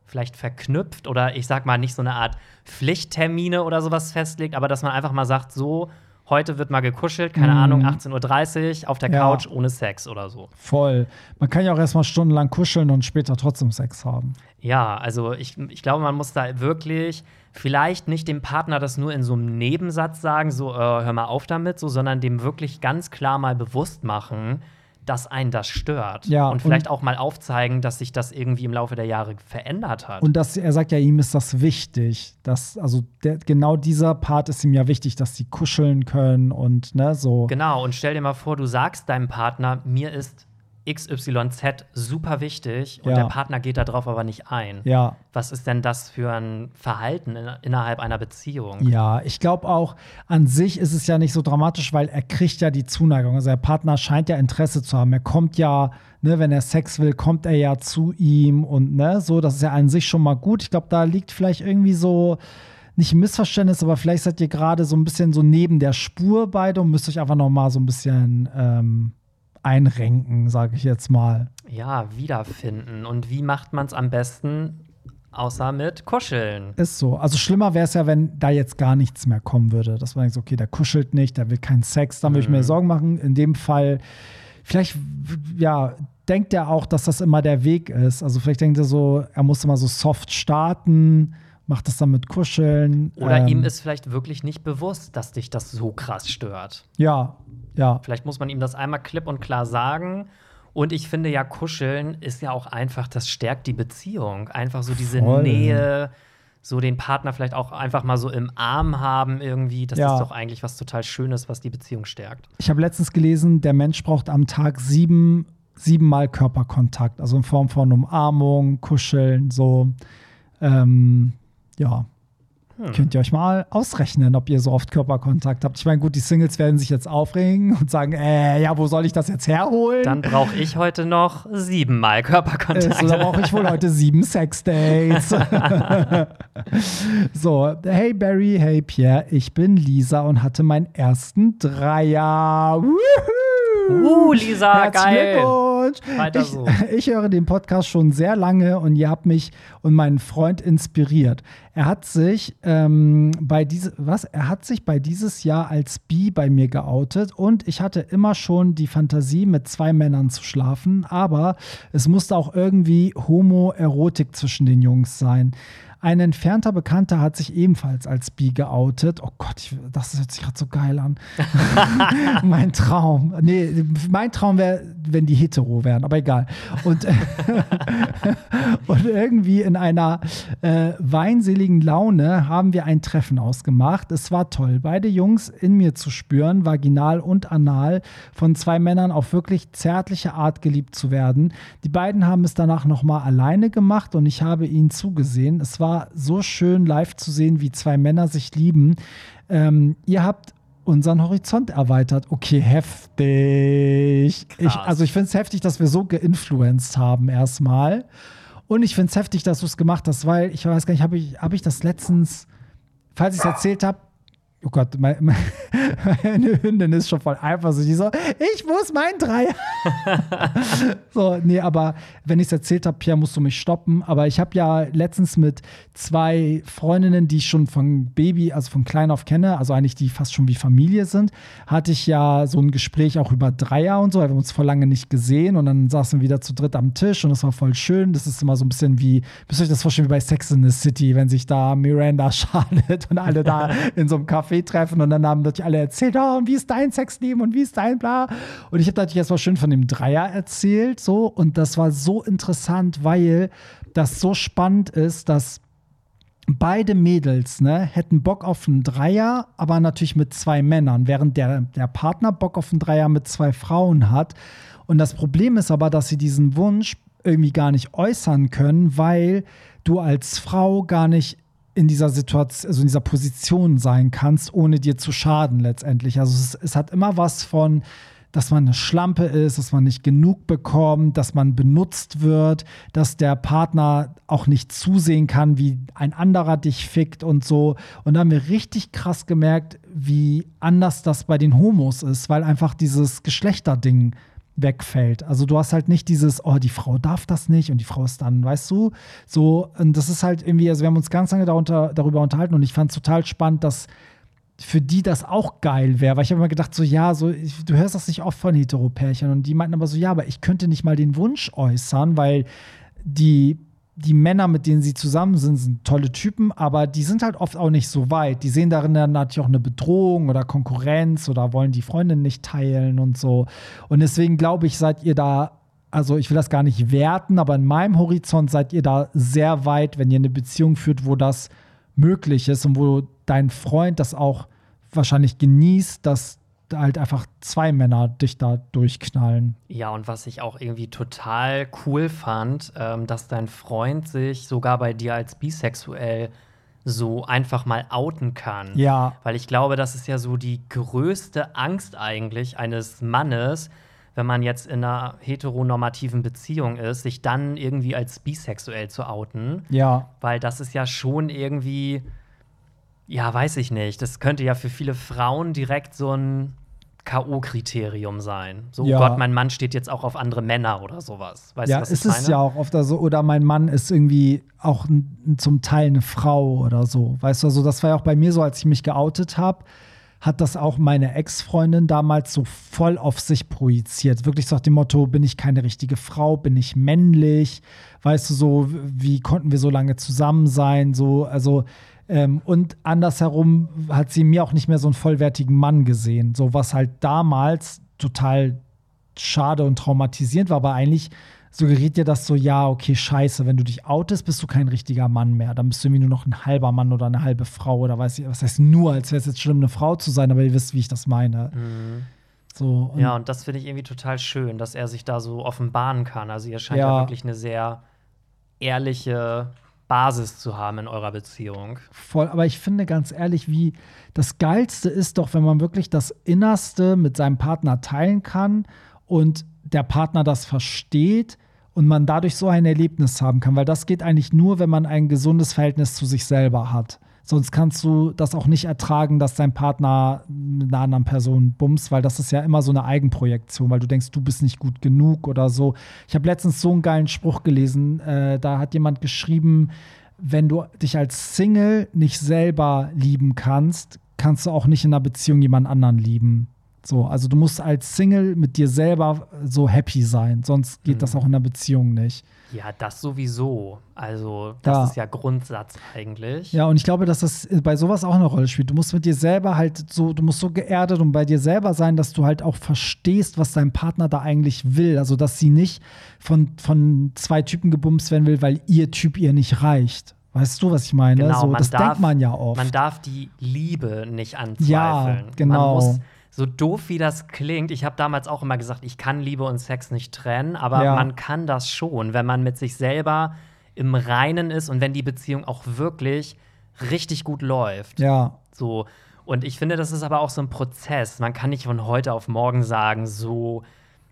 vielleicht verknüpft oder ich sag mal nicht so eine Art Pflichttermine oder sowas festlegt, aber dass man einfach mal sagt, so heute wird mal gekuschelt, keine mm. Ahnung, 18.30 Uhr auf der ja. Couch ohne Sex oder so. Voll. Man kann ja auch erstmal stundenlang kuscheln und später trotzdem Sex haben. Ja, also ich, ich glaube, man muss da wirklich vielleicht nicht dem Partner das nur in so einem Nebensatz sagen, so äh, hör mal auf damit, so, sondern dem wirklich ganz klar mal bewusst machen, dass einen das stört. Ja, und vielleicht und auch mal aufzeigen, dass sich das irgendwie im Laufe der Jahre verändert hat. Und dass er sagt ja, ihm ist das wichtig. Dass, also der, genau dieser Part ist ihm ja wichtig, dass sie kuscheln können und ne, so. Genau, und stell dir mal vor, du sagst deinem Partner, mir ist XYZ super wichtig und ja. der Partner geht darauf aber nicht ein. Ja. Was ist denn das für ein Verhalten in, innerhalb einer Beziehung? Ja, ich glaube auch, an sich ist es ja nicht so dramatisch, weil er kriegt ja die Zuneigung. Also der Partner scheint ja Interesse zu haben. Er kommt ja, ne, wenn er Sex will, kommt er ja zu ihm und ne, so, das ist ja an sich schon mal gut. Ich glaube, da liegt vielleicht irgendwie so nicht ein Missverständnis, aber vielleicht seid ihr gerade so ein bisschen so neben der Spur beide und müsst euch einfach noch mal so ein bisschen ähm, einrenken, sage ich jetzt mal. Ja, wiederfinden. Und wie macht man es am besten? Außer mit Kuscheln. Ist so. Also schlimmer wäre es ja, wenn da jetzt gar nichts mehr kommen würde. Dass man denkt, okay, der kuschelt nicht, der will keinen Sex, dann würde ich mir mhm. Sorgen machen. In dem Fall, vielleicht, ja, denkt er auch, dass das immer der Weg ist. Also vielleicht denkt er so, er muss immer so soft starten, macht das dann mit Kuscheln. Oder ähm, ihm ist vielleicht wirklich nicht bewusst, dass dich das so krass stört. Ja, ja. Vielleicht muss man ihm das einmal klipp und klar sagen. Und ich finde ja, kuscheln ist ja auch einfach, das stärkt die Beziehung. Einfach so diese Voll. Nähe, so den Partner vielleicht auch einfach mal so im Arm haben irgendwie. Das ja. ist doch eigentlich was total Schönes, was die Beziehung stärkt. Ich habe letztens gelesen, der Mensch braucht am Tag sieben, siebenmal Körperkontakt. Also in Form von Umarmung, Kuscheln, so. Ähm, ja. Hm. Könnt ihr euch mal ausrechnen, ob ihr so oft Körperkontakt habt. Ich meine, gut, die Singles werden sich jetzt aufregen und sagen, äh, ja, wo soll ich das jetzt herholen? Dann brauche ich heute noch siebenmal Körperkontakt. Äh, so, dann brauche ich wohl heute sieben Sexdates. so, hey Barry, hey Pierre, ich bin Lisa und hatte meinen ersten Dreier. Uh, Lisa, Herzlichen geil. Glückwunsch. Weiter ich, so. ich höre den Podcast schon sehr lange und ihr habt mich und meinen Freund inspiriert. Er hat sich ähm, bei diese, was? Er hat sich bei dieses Jahr als Bi bei mir geoutet und ich hatte immer schon die Fantasie, mit zwei Männern zu schlafen, aber es musste auch irgendwie Homoerotik zwischen den Jungs sein. Ein entfernter Bekannter hat sich ebenfalls als bi geoutet. Oh Gott, ich, das hört sich gerade so geil an. mein Traum. Nee, mein Traum wäre, wenn die hetero wären, aber egal. Und, und irgendwie in einer äh, weinseligen Laune haben wir ein Treffen ausgemacht. Es war toll, beide Jungs in mir zu spüren, vaginal und anal, von zwei Männern auf wirklich zärtliche Art geliebt zu werden. Die beiden haben es danach nochmal alleine gemacht und ich habe ihnen zugesehen. Es war so schön live zu sehen, wie zwei Männer sich lieben. Ähm, ihr habt unseren Horizont erweitert. Okay, heftig. Ich, also ich finde es heftig, dass wir so geinfluenced haben erstmal. Und ich finde es heftig, dass du es gemacht hast, weil ich weiß gar nicht, habe ich, hab ich das letztens, falls ich es erzählt habe, oh Gott, mein, meine Hündin ist schon voll eifersüchtig. So, ich muss mein Dreier. so, nee, aber wenn ich es erzählt habe, Pierre, musst du mich stoppen. Aber ich habe ja letztens mit zwei Freundinnen, die ich schon von Baby, also von klein auf kenne, also eigentlich die fast schon wie Familie sind, hatte ich ja so ein Gespräch auch über Dreier und so. Wir haben uns vor lange nicht gesehen und dann saßen wir wieder zu dritt am Tisch und das war voll schön. Das ist immer so ein bisschen wie, müsst ihr euch das vorstellen, wie bei Sex in the City, wenn sich da Miranda, Charlotte und alle da in so einem Café treffen und dann haben natürlich alle erzählt, oh, und wie ist dein Sexleben und wie ist dein bla. Und ich habe natürlich erstmal schön von dem Dreier erzählt, so, und das war so interessant, weil das so spannend ist, dass beide Mädels ne, hätten Bock auf einen Dreier, aber natürlich mit zwei Männern, während der, der Partner Bock auf einen Dreier mit zwei Frauen hat. Und das Problem ist aber, dass sie diesen Wunsch irgendwie gar nicht äußern können, weil du als Frau gar nicht in dieser Situation, also in dieser Position sein kannst, ohne dir zu schaden letztendlich. Also es, es hat immer was von, dass man eine Schlampe ist, dass man nicht genug bekommt, dass man benutzt wird, dass der Partner auch nicht zusehen kann, wie ein anderer dich fickt und so. Und da haben wir richtig krass gemerkt, wie anders das bei den Homos ist, weil einfach dieses Geschlechterding wegfällt. Also du hast halt nicht dieses, oh, die Frau darf das nicht und die Frau ist dann, weißt du, so, und das ist halt irgendwie, also wir haben uns ganz lange darunter, darüber unterhalten und ich fand es total spannend, dass für die das auch geil wäre, weil ich habe immer gedacht, so ja, so ich, du hörst das nicht oft von Heteropärchen und die meinten aber so, ja, aber ich könnte nicht mal den Wunsch äußern, weil die die Männer, mit denen sie zusammen sind, sind tolle Typen, aber die sind halt oft auch nicht so weit. Die sehen darin dann natürlich auch eine Bedrohung oder Konkurrenz oder wollen die Freundin nicht teilen und so. Und deswegen glaube ich, seid ihr da, also ich will das gar nicht werten, aber in meinem Horizont seid ihr da sehr weit, wenn ihr eine Beziehung führt, wo das möglich ist und wo dein Freund das auch wahrscheinlich genießt, dass halt einfach zwei Männer dich da durchknallen. Ja, und was ich auch irgendwie total cool fand, ähm, dass dein Freund sich sogar bei dir als bisexuell so einfach mal outen kann. Ja. Weil ich glaube, das ist ja so die größte Angst eigentlich eines Mannes, wenn man jetzt in einer heteronormativen Beziehung ist, sich dann irgendwie als bisexuell zu outen. Ja. Weil das ist ja schon irgendwie, ja, weiß ich nicht. Das könnte ja für viele Frauen direkt so ein K.O.-Kriterium sein. So, Ja. oh Gott, mein Mann steht jetzt auch auf andere Männer oder sowas. Weißt ja, du, was es ist meine? ja auch oft so, oder mein Mann ist irgendwie auch zum Teil eine Frau oder so. Weißt du, also das war ja auch bei mir so, als ich mich geoutet habe, hat das auch meine Ex-Freundin damals so voll auf sich projiziert. Wirklich so nach dem Motto, bin ich keine richtige Frau, bin ich männlich? Weißt du, so, wie konnten wir so lange zusammen sein? So, also, ähm, und andersherum hat sie mir auch nicht mehr so einen vollwertigen Mann gesehen. So, was halt damals total schade und traumatisierend war, aber eigentlich suggeriert dir das so, ja, okay, scheiße, wenn du dich outest, bist du kein richtiger Mann mehr. Dann bist du irgendwie nur noch ein halber Mann oder eine halbe Frau oder weiß ich, was heißt nur, als wäre es jetzt schlimm, eine Frau zu sein, aber ihr wisst, wie ich das meine. So, und Ja, und das finde ich irgendwie total schön, dass er sich da so offenbaren kann. Also ihr scheint ja, Ja. wirklich eine sehr ehrliche Basis zu haben in eurer Beziehung. Voll, aber ich finde ganz ehrlich, wie das Geilste ist doch, wenn man wirklich das Innerste mit seinem Partner teilen kann und der Partner das versteht und man dadurch so ein Erlebnis haben kann, weil das geht eigentlich nur, wenn man ein gesundes Verhältnis zu sich selber hat. Sonst kannst du das auch nicht ertragen, dass dein Partner einer anderen Person bumst, weil das ist ja immer so eine Eigenprojektion, weil du denkst, du bist nicht gut genug oder so. Ich habe letztens so einen geilen Spruch gelesen, äh, da hat jemand geschrieben, wenn du dich als Single nicht selber lieben kannst, kannst du auch nicht in einer Beziehung jemand anderen lieben. So, also du musst als Single mit dir selber so happy sein, sonst geht mhm. das auch in einer Beziehung nicht. Ja, das sowieso. Also, das Ja. ist ja Grundsatz eigentlich. Ja, und ich glaube, dass das bei sowas auch eine Rolle spielt. Du musst mit dir selber halt so, du musst so geerdet und bei dir selber sein, dass du halt auch verstehst, was dein Partner da eigentlich will. Also, dass sie nicht von, von zwei Typen gebumst werden will, weil ihr Typ ihr nicht reicht. Weißt du, was ich meine? Genau, so, das darf, denkt man ja oft. Man darf die Liebe nicht anzweifeln. Ja, genau. Man muss, so doof wie das klingt, ich habe damals auch immer gesagt, ich kann Liebe und Sex nicht trennen, aber Ja. man kann das schon, wenn man mit sich selber im Reinen ist und wenn die Beziehung auch wirklich richtig gut läuft. ja, So. Und ich finde, das ist aber auch so ein Prozess. Man kann nicht von heute auf morgen sagen, so,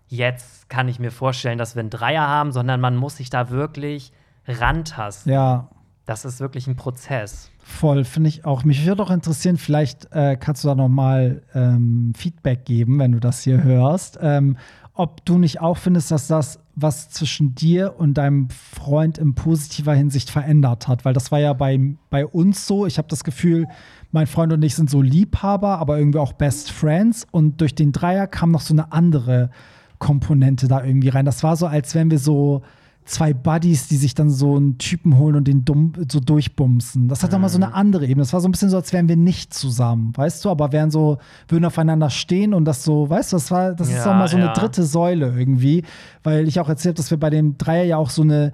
jetzt kann ich mir vorstellen, dass wir einen Dreier haben, sondern man muss sich da wirklich rantasten. ja. Das ist wirklich ein Prozess. Voll, finde ich auch. Mich würde auch interessieren, vielleicht äh, kannst du da noch mal ähm, Feedback geben, wenn du das hier hörst. Ähm, ob du nicht auch findest, dass das was zwischen dir und deinem Freund in positiver Hinsicht verändert hat. Weil das war ja bei, bei uns so. Ich habe das Gefühl, mein Freund und ich sind so Liebhaber, aber irgendwie auch Best Friends. Und durch den Dreier kam noch so eine andere Komponente da irgendwie rein. Das war so, als wären wir so zwei Buddies, die sich dann so einen Typen holen und den dumm so durchbumsen. Das hat nochmal so eine andere Ebene. Das war so ein bisschen so, als wären wir nicht zusammen, weißt du, aber wären so, würden aufeinander stehen und das so, weißt du, das war, das ist Ja, nochmal so ja. eine dritte Säule irgendwie, weil ich auch erzählt habe, dass wir bei dem Dreier ja auch so eine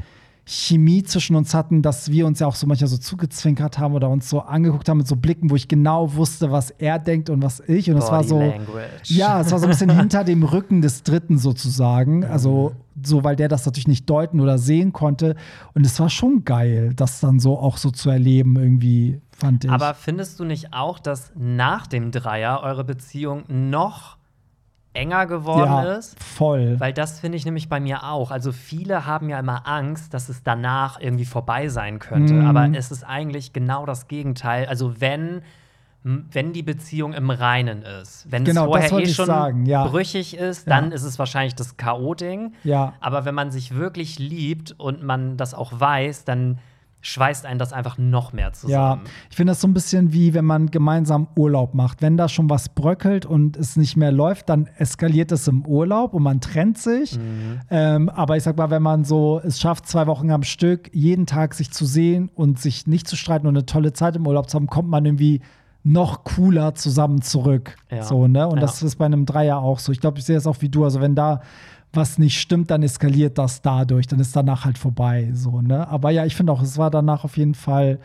Chemie zwischen uns hatten, dass wir uns ja auch so manchmal so zugezwinkert haben oder uns so angeguckt haben mit so Blicken, wo ich genau wusste, was er denkt und was ich. Und es war so. Language. Ja, es war so ein bisschen hinter dem Rücken des Dritten sozusagen. Also, so, weil der das natürlich nicht deuten oder sehen konnte. Und es war schon geil, das dann so auch so zu erleben, irgendwie, fand ich. Aber findest du nicht auch, dass nach dem Dreier eure Beziehung noch enger geworden ja, ist? voll. Weil das finde ich nämlich bei mir auch. Also viele haben ja immer Angst, dass es danach irgendwie vorbei sein könnte. Mhm. Aber es ist eigentlich genau das Gegenteil. Also wenn, wenn die Beziehung im Reinen ist, wenn Genau, es vorher eh schon sagen, ja. brüchig ist, Ja. dann ist es wahrscheinlich das K.O.-Ding. Ja. Aber wenn man sich wirklich liebt und man das auch weiß, dann schweißt einen das einfach noch mehr Ja, zusammen. ich finde das so ein bisschen wie, wenn man gemeinsam Urlaub macht. Wenn da schon was bröckelt und es nicht mehr läuft, dann eskaliert es im Urlaub und man trennt sich. Mhm. Ähm, aber ich sag mal, wenn man so es schafft, zwei Wochen am Stück jeden Tag sich zu sehen und sich nicht zu streiten und eine tolle Zeit im Urlaub zu haben, kommt man irgendwie noch cooler zusammen zurück. Ja. So, ne? Und Ja. das ist bei einem Dreier auch so. Ich glaube, ich sehe es auch wie du. Also, wenn da was nicht stimmt, dann eskaliert das dadurch. Dann ist danach halt vorbei. So, ne? Aber ja, ich finde auch, es war danach auf jeden Fall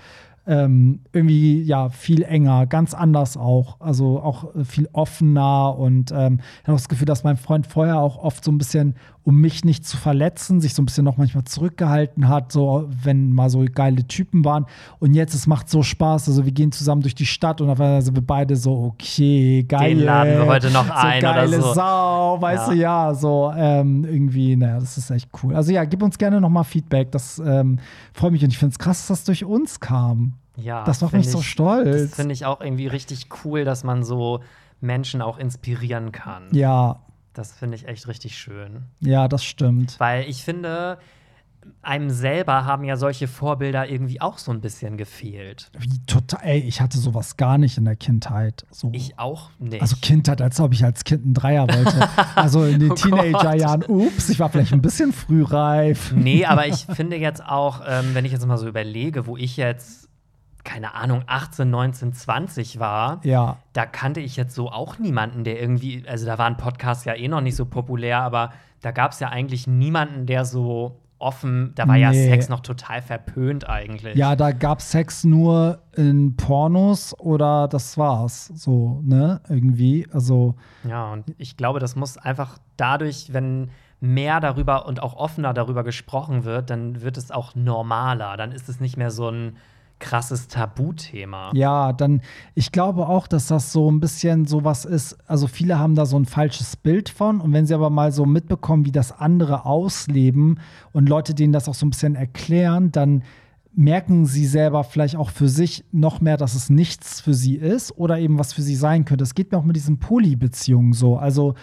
ähm, irgendwie ja viel enger, ganz anders auch. Also auch äh, viel offener und ähm, ich habe das Gefühl, dass mein Freund vorher auch oft so ein bisschen, um mich nicht zu verletzen, sich so ein bisschen noch manchmal zurückgehalten hat, so wenn mal so geile Typen waren. Und jetzt, es macht so Spaß. Also wir gehen zusammen durch die Stadt und auf einmal sind wir beide so, okay, geil. Den laden wir heute noch so ein oder geile so. Sau, weißt Ja. du, ja, so ähm, irgendwie, naja, das ist echt cool. Also ja, gib uns gerne nochmal Feedback. Das ähm, freut mich und ich finde es krass, dass das durch uns kam. Ja, Das macht mich so ich- stolz. Das finde ich auch irgendwie richtig cool, dass man so Menschen auch inspirieren kann. Ja, Das finde ich echt richtig schön. ja, das stimmt. Weil ich finde, einem selber haben ja solche Vorbilder irgendwie auch so ein bisschen gefehlt. Wie total, ey, ich hatte sowas gar nicht in der Kindheit. So. Ich auch nicht. also Kindheit, als ob ich als Kind einen Dreier wollte. Also in den Oh. Teenagerjahren, ups, ich war vielleicht ein bisschen frühreif. Nee, aber ich finde jetzt auch, ähm, wenn ich jetzt mal so überlege, wo ich jetzt, keine Ahnung, 18, 19, 20 war, Ja, da kannte ich jetzt so auch niemanden, der irgendwie, also da waren Podcasts ja eh noch nicht so populär, aber da gab es ja eigentlich niemanden, der so offen, da war ja Nee. Sex noch total verpönt eigentlich. ja, da gab Sex nur in Pornos oder das war's. So, ne? Irgendwie. Also, Ja, und ich glaube, das muss einfach dadurch, wenn mehr darüber und auch offener darüber gesprochen wird, dann wird es auch normaler. Dann ist es nicht mehr so ein krasses Tabuthema. Ja, dann, ich glaube auch, dass das so ein bisschen sowas ist. Also, viele haben da so ein falsches Bild von. Und wenn sie aber mal so mitbekommen, wie das andere ausleben und Leute denen das auch so ein bisschen erklären, dann merken sie selber vielleicht auch für sich noch mehr, dass es nichts für sie ist oder eben was für sie sein könnte. Es geht mir auch mit diesen Polybeziehungen so. Also,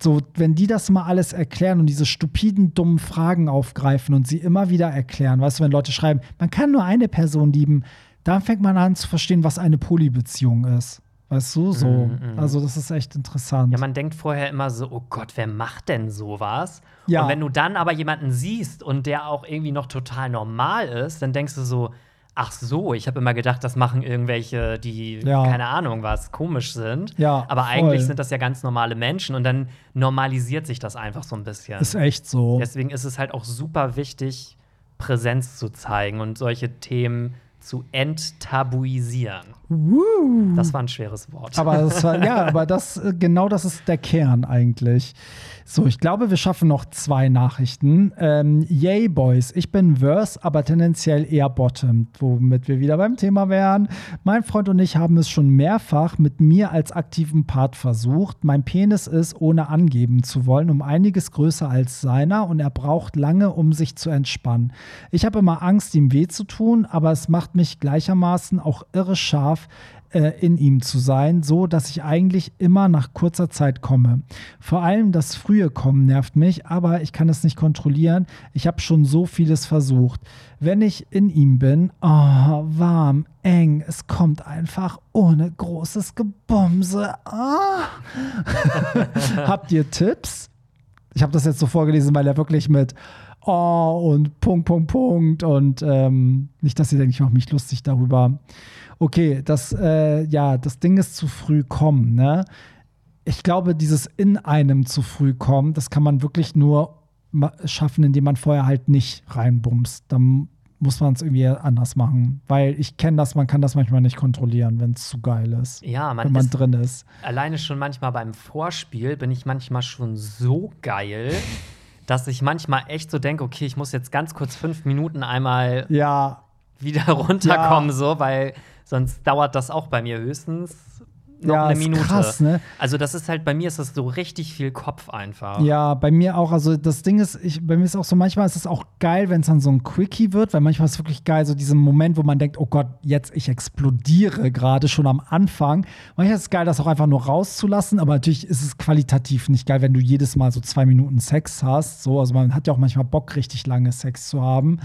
so, wenn die das mal alles erklären und diese stupiden, dummen Fragen aufgreifen und sie immer wieder erklären, weißt du, wenn Leute schreiben, man kann nur eine Person lieben, dann fängt man an zu verstehen, was eine Polybeziehung ist. Weißt du, so. Mm, mm. Also, das ist echt interessant. Ja, man denkt vorher immer so, oh Gott, wer macht denn sowas? Ja. Und wenn du dann aber jemanden siehst und der auch irgendwie noch total normal ist, dann denkst du so, ach so, ich habe immer gedacht, das machen irgendwelche, die, Ja. keine Ahnung was, komisch sind. Ja, aber voll. eigentlich sind das ja ganz normale Menschen und dann normalisiert sich das einfach so ein bisschen. ist echt so. Deswegen ist es halt auch super wichtig, Präsenz zu zeigen und solche Themen zu enttabuisieren. Woo. Das war ein schweres Wort. Aber das war, ja, aber das, äh, genau das ist der Kern eigentlich. So, ich glaube, wir schaffen noch zwei Nachrichten. Ähm, yay, Boys, ich bin Verse, aber tendenziell eher Bottom, womit wir wieder beim Thema wären. Mein Freund und ich haben es schon mehrfach mit mir als aktiven Part versucht. Mein Penis ist, ohne angeben zu wollen, um einiges größer als seiner und er braucht lange, um sich zu entspannen. Ich habe immer Angst, ihm weh zu tun, aber es macht mich gleichermaßen auch irre scharf, in ihm zu sein, so dass ich eigentlich immer nach kurzer Zeit komme. Vor allem das frühe Kommen nervt mich, aber ich kann es nicht kontrollieren. Ich habe schon so vieles versucht. Wenn ich in ihm bin, oh, warm, eng, es kommt einfach ohne großes Gebumse. Ah. Habt ihr Tipps? Ich habe das jetzt so vorgelesen, weil er wirklich mit Oh und Punkt, Punkt, Punkt und ähm, nicht, dass ihr denkt, ich mache mich lustig darüber. Okay, das, äh, ja, das Ding ist zu früh kommen, ne? Ich glaube, dieses in einem zu früh kommen, das kann man wirklich nur schaffen, indem man vorher halt nicht reinbumst. Dann muss man es irgendwie anders machen. Weil ich kenne das, man kann das manchmal nicht kontrollieren, wenn es zu geil ist. ja, man wenn man ist drin ist. alleine schon manchmal beim Vorspiel bin ich manchmal schon so geil, dass ich manchmal echt so denke, okay, ich muss jetzt ganz kurz fünf Minuten einmal Ja, wieder runterkommen, Ja. so, weil sonst dauert das auch bei mir höchstens noch Ja, eine ist Minute. krass, ne? Also das ist halt bei mir ist das so richtig viel Kopf einfach. Ja, bei mir auch. Also das Ding ist, ich, bei mir ist auch so, manchmal ist es auch geil, wenn es dann so ein Quickie wird, weil manchmal ist es wirklich geil, so diesen Moment, wo man denkt, oh Gott, jetzt ich explodiere gerade schon am Anfang. Manchmal ist es geil, das auch einfach nur rauszulassen, aber natürlich ist es qualitativ nicht geil, wenn du jedes Mal so zwei Minuten Sex hast. So, also man hat ja auch manchmal Bock, richtig lange Sex zu haben.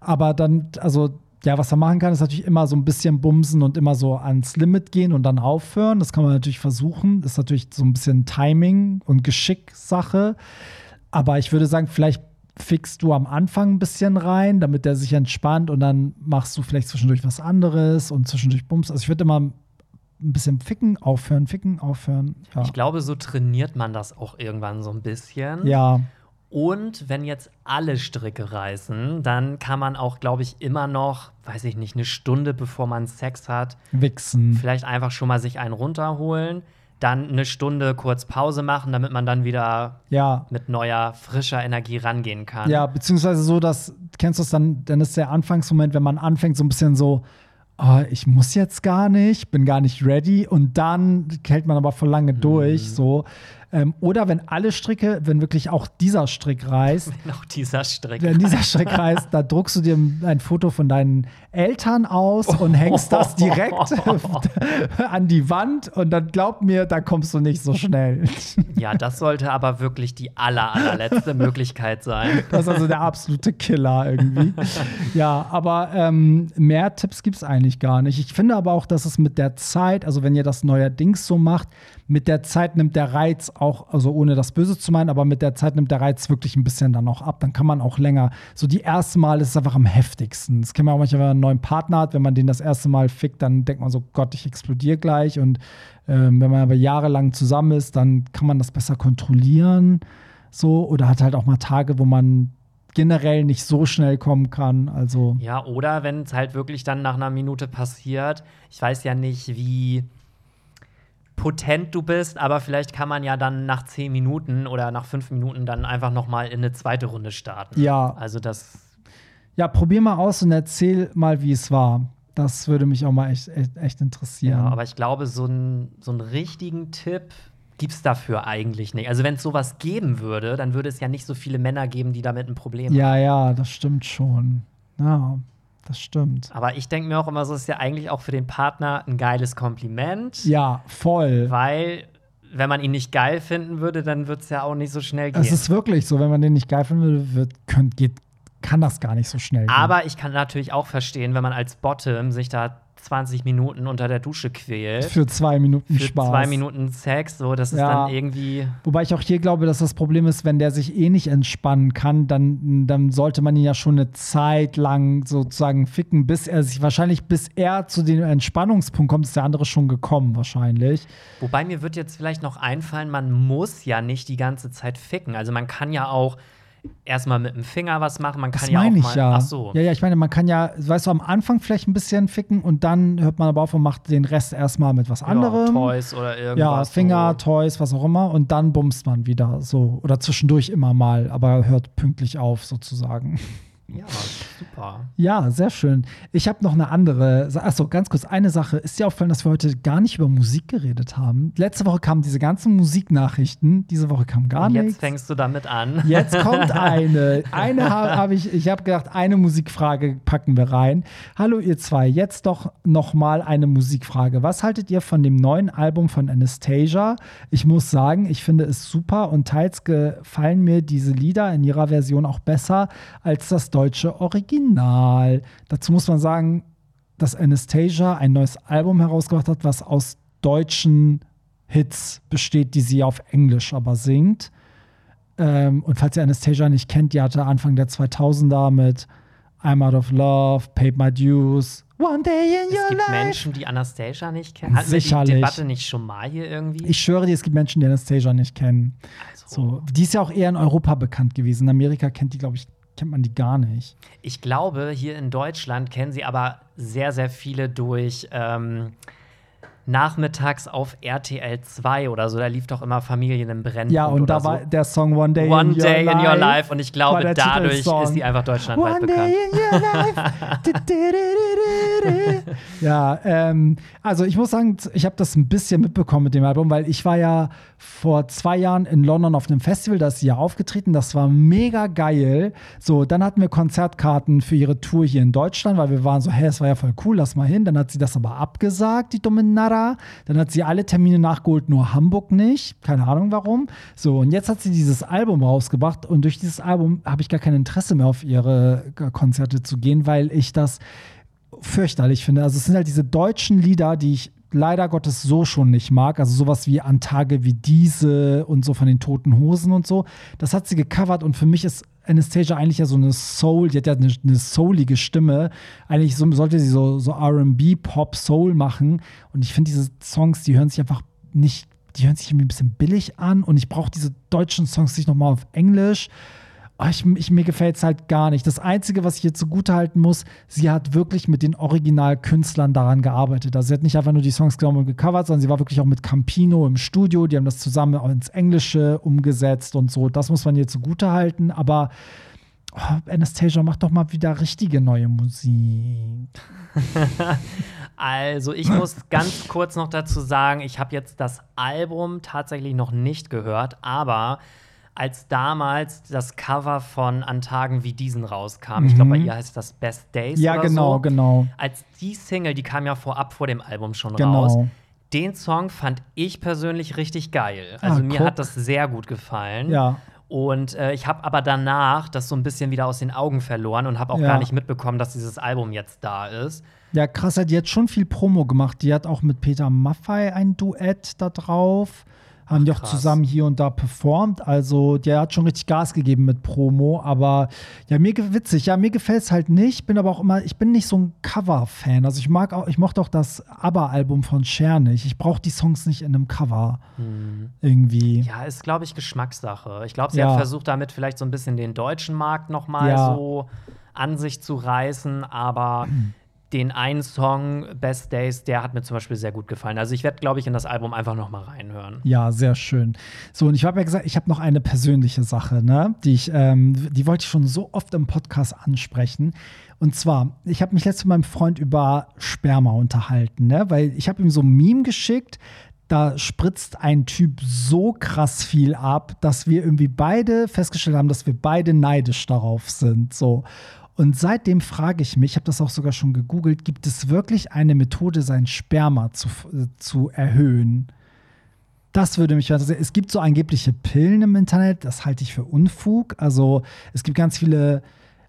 Aber dann, also ja, was man machen kann, ist natürlich immer so ein bisschen bumsen und immer so ans Limit gehen und dann aufhören. Das kann man natürlich versuchen. Das ist natürlich so ein bisschen Timing und Geschick-Sache. Aber ich würde sagen, vielleicht fixst du am Anfang ein bisschen rein, damit der sich entspannt und dann machst du vielleicht zwischendurch was anderes und zwischendurch bumst. Also ich würde immer ein bisschen ficken, aufhören, ficken, aufhören. Ja. Ich glaube, so trainiert man das auch irgendwann so ein bisschen. ja. Und wenn jetzt alle Stricke reißen, dann kann man auch, glaube ich, immer noch, weiß ich nicht, eine Stunde bevor man Sex hat, Wichsen. vielleicht einfach schon mal sich einen runterholen, dann eine Stunde kurz Pause machen, damit man dann wieder Ja. mit neuer, frischer Energie rangehen kann. Ja, beziehungsweise so, dass, kennst du es dann, dann ist der Anfangsmoment, wenn man anfängt, so ein bisschen so, oh, ich muss jetzt gar nicht, bin gar nicht ready und dann hält man aber voll lange durch, so. Ähm, oder wenn alle Stricke, wenn wirklich auch dieser Strick reißt, Noch dieser Strick. wenn dieser Strick reißt, da druckst du dir ein Foto von deinen Eltern aus und hängst das direkt an die Wand und dann glaub mir, da kommst du nicht so schnell. Ja, das sollte aber wirklich die aller, allerletzte Möglichkeit sein. Das ist also der absolute Killer irgendwie. ja, aber ähm, mehr Tipps gibt es eigentlich gar nicht. Ich finde aber auch, dass es mit der Zeit, also wenn ihr das neuerdings so macht, mit der Zeit nimmt der Reiz auch, also ohne das Böse zu meinen, aber mit der Zeit nimmt der Reiz wirklich ein bisschen dann auch ab. Dann kann man auch länger. So die erste Mal ist es einfach am heftigsten. Das kennt man auch manchmal, wenn neuen Partner hat, wenn man den das erste Mal fickt, dann denkt man so, Gott, ich explodiere gleich. Und ähm, wenn man aber jahrelang zusammen ist, dann kann man das besser kontrollieren. So, oder hat halt auch mal Tage, wo man generell nicht so schnell kommen kann. Also, Ja, oder wenn es halt wirklich dann nach einer Minute passiert, ich weiß ja nicht, wie potent du bist, aber vielleicht kann man ja dann nach zehn Minuten oder nach fünf Minuten dann einfach noch mal in eine zweite Runde starten. Ja. Also das. Ja, probier mal aus und erzähl mal, wie es war. Das würde mich auch mal echt, echt, echt interessieren. Ja, aber ich glaube, so, ein, so einen richtigen Tipp gibt es dafür eigentlich nicht. Also wenn es sowas geben würde, dann würde es ja nicht so viele Männer geben, die damit ein Problem haben. ja, ja, das stimmt schon. Ja, das stimmt. Aber ich denke mir auch immer, so ist ja eigentlich auch für den Partner ein geiles Kompliment. Ja, voll. Weil, wenn man ihn nicht geil finden würde, dann wird es ja auch nicht so schnell gehen. Es ist wirklich so, wenn man den nicht geil finden würde, wird, könnt, geht, kann das gar nicht so schnell gehen. Aber ich kann natürlich auch verstehen, wenn man als Bottom sich da 20 Minuten unter der Dusche quält. für zwei Minuten Für Spaß. zwei Minuten Sex, so, das ist Ja. dann irgendwie. Wobei ich auch hier glaube, dass das Problem ist, wenn der sich eh nicht entspannen kann, dann, dann sollte man ihn ja schon eine Zeit lang sozusagen ficken, bis er sich wahrscheinlich, bis er zu dem Entspannungspunkt kommt, ist der andere schon gekommen, wahrscheinlich. Wobei mir wird jetzt vielleicht noch einfallen, man muss ja nicht die ganze Zeit ficken. Also man kann ja auch erstmal mit dem Finger was machen, man kann Das ja auch meine ich mal. ja. Ach so. Ja, ja, ich meine, man kann ja, weißt du, am Anfang vielleicht ein bisschen ficken und dann hört man aber auf und macht den Rest erstmal mit was anderem. Ja, Toys oder Ja, irgendwas. Finger, so. Toys, was auch immer. Und dann bumst man wieder so. Oder zwischendurch immer mal, aber hört pünktlich auf sozusagen. Ja, super. Ja, sehr schön. Ich habe noch eine andere. Achso, ganz kurz, eine Sache. Ist dir aufgefallen, dass wir heute gar nicht über Musik geredet haben? Letzte Woche kamen diese ganzen Musiknachrichten. Diese Woche kam gar Und jetzt nichts. fängst du damit an. Jetzt kommt eine. Eine habe hab ich, ich habe gedacht, eine Musikfrage packen wir rein. Hallo ihr zwei, jetzt doch noch mal eine Musikfrage. Was haltet ihr von dem neuen Album von Anastasia? Ich muss sagen, ich finde es super und teils gefallen mir diese Lieder in ihrer Version auch besser als das deutsche Original. Dazu muss man sagen, dass Anastasia ein neues Album herausgebracht hat, was aus deutschen Hits besteht, die sie auf Englisch aber singt. Ähm, und falls ihr Anastasia nicht kennt, die hatte Anfang der 2000er mit I'm Out of Love, Paid My Dues, One Day in Es Your gibt Life. Menschen, die Anastasia nicht kennen. Hatten wir die Sicherlich. Debatte nicht schon mal hier irgendwie? Ich schwöre dir, es gibt Menschen, die Anastasia nicht kennen. also, So, die ist ja auch eher in Europa bekannt gewesen. In Amerika kennt die, glaube ich, kennt man die gar nicht. Ich glaube, hier in Deutschland kennen sie aber sehr, sehr viele durch ähm, nachmittags auf RTL 2 oder so. Da lief doch immer Familien im Brennpunkt. Ja, und da oder war so. der Song One Day One in Your Day Life. in Your Life. Und ich glaube, dadurch Titelsong. ist sie einfach deutschlandweit One bekannt. day in your life. Ja, ähm, also ich muss sagen, ich habe das ein bisschen mitbekommen mit dem Album, weil ich war ja vor zwei Jahren in London auf einem Festival, da ist sie ja aufgetreten. Das war mega geil. So, dann hatten wir Konzertkarten für ihre Tour hier in Deutschland, weil wir waren so, hä, es war ja voll cool, lass mal hin. Dann hat sie das aber abgesagt, die dumme Narra. Dann hat sie alle Termine nachgeholt, nur Hamburg nicht. Keine Ahnung warum. So, und jetzt hat sie dieses Album rausgebracht und durch dieses Album habe ich gar kein Interesse mehr auf ihre Konzerte zu gehen, weil ich das fürchterlich finde. Also es sind halt diese deutschen Lieder, die ich leider Gottes so schon nicht mag. Also sowas wie An Tage wie diese und so von den Toten Hosen und so. Das hat sie gecovert und für mich ist Anastasia eigentlich ja so eine Soul, die hat ja eine, eine soulige Stimme. Eigentlich so, sollte sie so, so RB, Pop, Soul machen. Und ich finde diese Songs, die hören sich einfach nicht, die hören sich irgendwie ein bisschen billig an und ich brauche diese deutschen Songs nicht nochmal auf Englisch. Oh, ich, ich, mir gefällt es halt gar nicht. Das Einzige, was ich ihr zugutehalten muss, sie hat wirklich mit den Originalkünstlern daran gearbeitet. Also sie hat nicht einfach nur die Songs genommen und gecovert, sondern sie war wirklich auch mit Campino im Studio. Die haben das zusammen auch ins Englische umgesetzt und so. Das muss man ihr zugutehalten. Aber oh, Anastasia, mach doch mal wieder richtige neue Musik. Also, ich muss ganz kurz noch dazu sagen, ich habe jetzt das Album tatsächlich noch nicht gehört, aber als damals das Cover von An Tagen wie diesen rauskam, ich glaube, bei ihr heißt das Best Days Mhm. Ja, oder genau, so. genau. Als die Single, die kam ja vorab vor dem Album schon Genau. raus. Den Song fand ich persönlich richtig geil. Also Ah, mir guck. hat das sehr gut gefallen. Ja. Und äh, ich habe aber danach das so ein bisschen wieder aus den Augen verloren und habe auch Ja. gar nicht mitbekommen, dass dieses Album jetzt da ist. Ja, krass, die hat schon viel Promo gemacht. Die hat auch mit Peter Maffay ein Duett da drauf. Haben die auch krass. zusammen hier und da performt. Also, der hat schon richtig Gas gegeben mit Promo. Aber ja, mir witzig. Ja, mir gefällt es halt nicht. Bin aber auch immer, ich bin nicht so ein Cover-Fan. Also, ich mag auch, ich mochte auch das ABBA-Album von Cher nicht. Ich brauche die Songs nicht in einem Cover. Irgendwie. Ja, ist, glaube ich, Geschmackssache. Ich glaube, sie Ja. hat versucht, damit vielleicht so ein bisschen den deutschen Markt noch mal Ja. so an sich zu reißen, aber den einen Song, Best Days, der hat mir zum Beispiel sehr gut gefallen. Also ich werde, glaube ich, in das Album einfach noch mal reinhören. Ja, sehr schön. So, und ich habe ja gesagt, ich habe noch eine persönliche Sache, ne? Die ich, ähm, die wollte ich schon so oft im Podcast ansprechen. Und zwar, ich habe mich letztens mit meinem Freund über Sperma unterhalten, ne? Weil ich habe ihm so ein Meme geschickt, da spritzt ein Typ so krass viel ab, dass wir irgendwie beide festgestellt haben, dass wir beide neidisch darauf sind. So. Und seitdem frage ich mich, ich habe das auch sogar schon gegoogelt, gibt es wirklich eine Methode, sein Sperma zu, äh, zu erhöhen? Das würde mich interessieren. Es gibt so angebliche Pillen im Internet, das halte ich für Unfug. Also es gibt ganz viele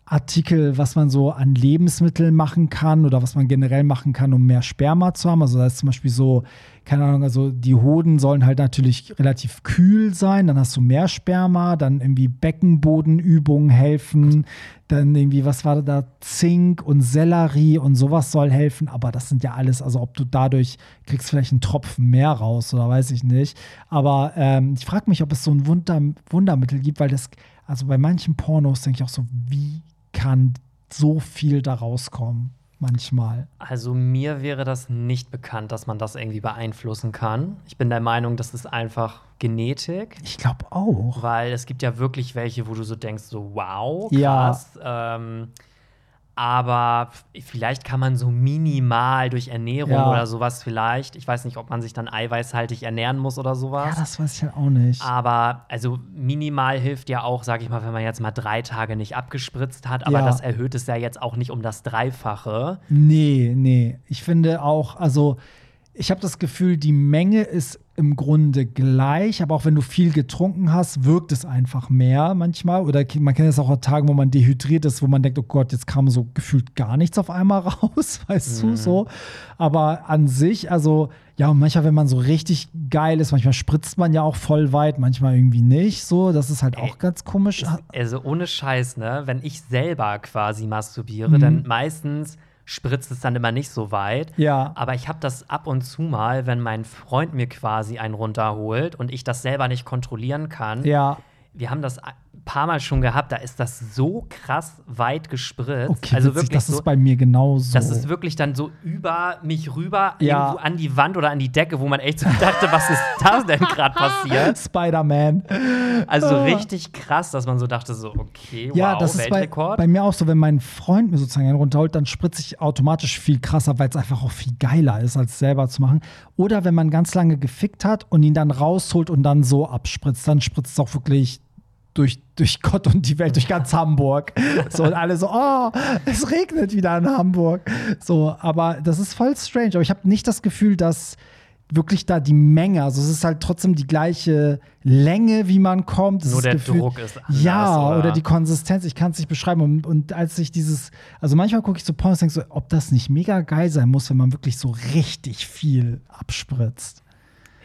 Artikel, was man so an Lebensmitteln machen kann oder was man generell machen kann, um mehr Sperma zu haben. Also da ist zum Beispiel so, keine Ahnung, also die Hoden sollen halt natürlich relativ kühl sein, dann hast du mehr Sperma, dann irgendwie Beckenbodenübungen helfen, dann irgendwie, was war da, Zink und Sellerie und sowas soll helfen, aber das sind ja alles, also ob du dadurch kriegst vielleicht einen Tropfen mehr raus oder weiß ich nicht. Aber ähm, ich frage mich, ob es so ein Wunder, Wundermittel gibt, weil das, also bei manchen Pornos denke ich auch so, wie kann so viel da rauskommen manchmal. Also mir wäre das nicht bekannt, dass man das irgendwie beeinflussen kann. Ich bin der Meinung, das ist einfach Genetik. Ich glaube auch. Weil es gibt ja wirklich welche, wo du so denkst, so wow, krass. Ja. Ähm, aber vielleicht kann man so minimal durch Ernährung ja. oder sowas vielleicht. Ich weiß nicht, ob man sich dann eiweißhaltig ernähren muss oder sowas. Ja, das weiß ich halt auch nicht. Aber also minimal hilft ja auch, sag ich mal, wenn man jetzt mal drei Tage nicht abgespritzt hat. Aber ja. das erhöht es ja jetzt auch nicht um das Dreifache. Nee, nee. Ich finde auch, also ich habe das Gefühl, die Menge ist im Grunde gleich, aber auch wenn du viel getrunken hast, wirkt es einfach mehr manchmal. Oder man kennt es auch an Tagen, wo man dehydriert ist, wo man denkt, oh Gott, jetzt kam so gefühlt gar nichts auf einmal raus, weißt mhm. du so. Aber an sich, also ja, und manchmal, wenn man so richtig geil ist, manchmal spritzt man ja auch voll weit, manchmal irgendwie nicht. So, das ist halt Ey, auch ganz komisch. Also ohne Scheiß, ne? Wenn ich selber quasi masturbiere, mhm. dann meistens spritzt es dann immer nicht so weit. Ja. Aber ich habe das ab und zu mal, wenn mein Freund mir quasi einen runterholt und ich das selber nicht kontrollieren kann. Ja. Wir haben das paar Mal schon gehabt, da ist das so krass weit gespritzt. Okay, also witzig, wirklich das so, ist bei mir genauso. Das ist wirklich dann so über mich rüber, ja. irgendwo an die Wand oder an die Decke, wo man echt so dachte, was ist da denn gerade passiert? Spider-Man. Also richtig krass, dass man so dachte, so, okay, wow, ja, das Weltrekord. Ist bei, bei mir auch so, wenn mein Freund mir sozusagen einen runterholt, dann spritze ich automatisch viel krasser, weil es einfach auch viel geiler ist, als selber zu machen. Oder wenn man ganz lange gefickt hat und ihn dann rausholt und dann so abspritzt, dann spritzt es auch wirklich durch, durch Gott und die Welt, durch ganz Hamburg. So, und alle so, oh, es regnet wieder in Hamburg. So, aber das ist voll strange. Aber ich habe nicht das Gefühl, dass wirklich da die Menge, also es ist halt trotzdem die gleiche Länge, wie man kommt. Nur der Gefühl, Druck ist anders, Ja, oder, oder die Konsistenz, ich kann es nicht beschreiben. Und, und, als ich dieses, also manchmal gucke ich so Pornos und denke so, ob das nicht mega geil sein muss, wenn man wirklich so richtig viel abspritzt.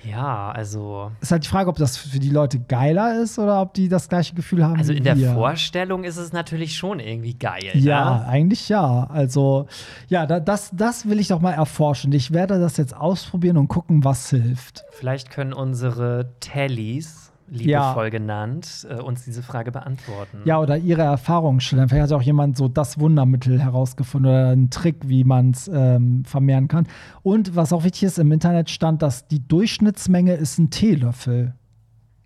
Ja, also. Ist halt die Frage, ob das für die Leute geiler ist oder ob die das gleiche Gefühl haben. Also in der wir. Vorstellung ist es natürlich schon irgendwie geil. Ja, ne? eigentlich ja. Also, ja, das, das will ich doch mal erforschen. Ich werde das jetzt ausprobieren und gucken, was hilft. Vielleicht können unsere Tellys liebevoll ja. genannt, äh, uns diese Frage beantworten. Ja, oder ihre Erfahrungen schildern. Vielleicht hat auch jemand so das Wundermittel herausgefunden oder einen Trick, wie man es ähm, vermehren kann. Und was auch wichtig ist, im Internet stand, dass die Durchschnittsmenge ist ein Teelöffel.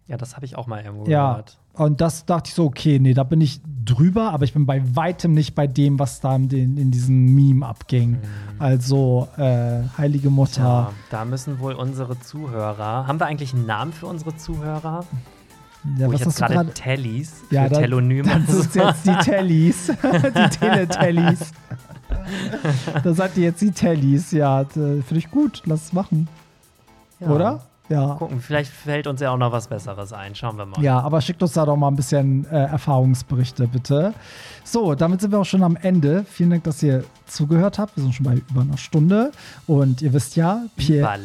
Ja, das habe ich auch mal irgendwo ja. gehört. Und das dachte ich so, okay, nee, da bin ich drüber, aber ich bin bei weitem nicht bei dem, was da in, in diesem Meme abging. Mhm. Also, äh, Heilige Mutter. Ja, da müssen wohl unsere Zuhörer. Haben wir eigentlich einen Namen für unsere Zuhörer? Ja, Wo was ich jetzt gerade Tellys ja, für Telonyme. Das ist jetzt die Tellys. die Teletellys. da seid ihr jetzt die Tellys. Ja, finde ich gut. Lass es machen. Ja. Oder? Ja. Gucken, vielleicht fällt uns ja auch noch was Besseres ein. Schauen wir mal. Ja, aber schickt uns da doch mal ein bisschen äh, Erfahrungsberichte, bitte. So, damit sind wir auch schon am Ende. Vielen Dank, dass ihr zugehört habt. Wir sind schon bei über einer Stunde. Und ihr wisst ja, Pierre,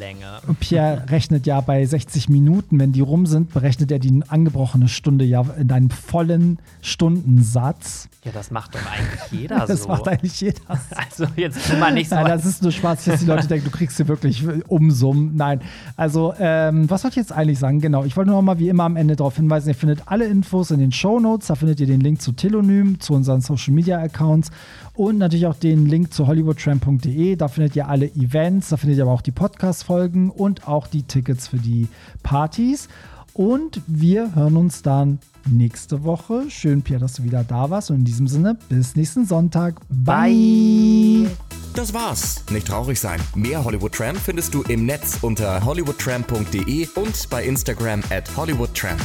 Pierre rechnet ja bei 60 Minuten. Wenn die rum sind, berechnet er die angebrochene Stunde ja in einen vollen Stundensatz. Ja, das macht doch eigentlich jeder so. Das macht eigentlich jeder. Also jetzt mal nicht so. Nein, das ist nur Spaß, dass die Leute denken, du kriegst hier wirklich Umsummen. Nein, also äh, Ähm, was wollte ich jetzt eigentlich sagen? Genau, ich wollte nur noch mal wie immer am Ende darauf hinweisen, ihr findet alle Infos in den Show Notes. Da findet ihr den Link zu Telonym, zu unseren Social Media Accounts und natürlich auch den Link zu hollywoodtramp.de. Da findet ihr alle Events, da findet ihr aber auch die Podcast-Folgen und auch die Tickets für die Partys. Und wir hören uns dann nächste Woche. Schön, Pierre, dass du wieder da warst. Und in diesem Sinne, bis nächsten Sonntag. Bye. Das war's. Nicht traurig sein. Mehr Hollywood Tramp findest du im Netz unter hollywoodtramp.de und bei Instagram at hollywoodtramp.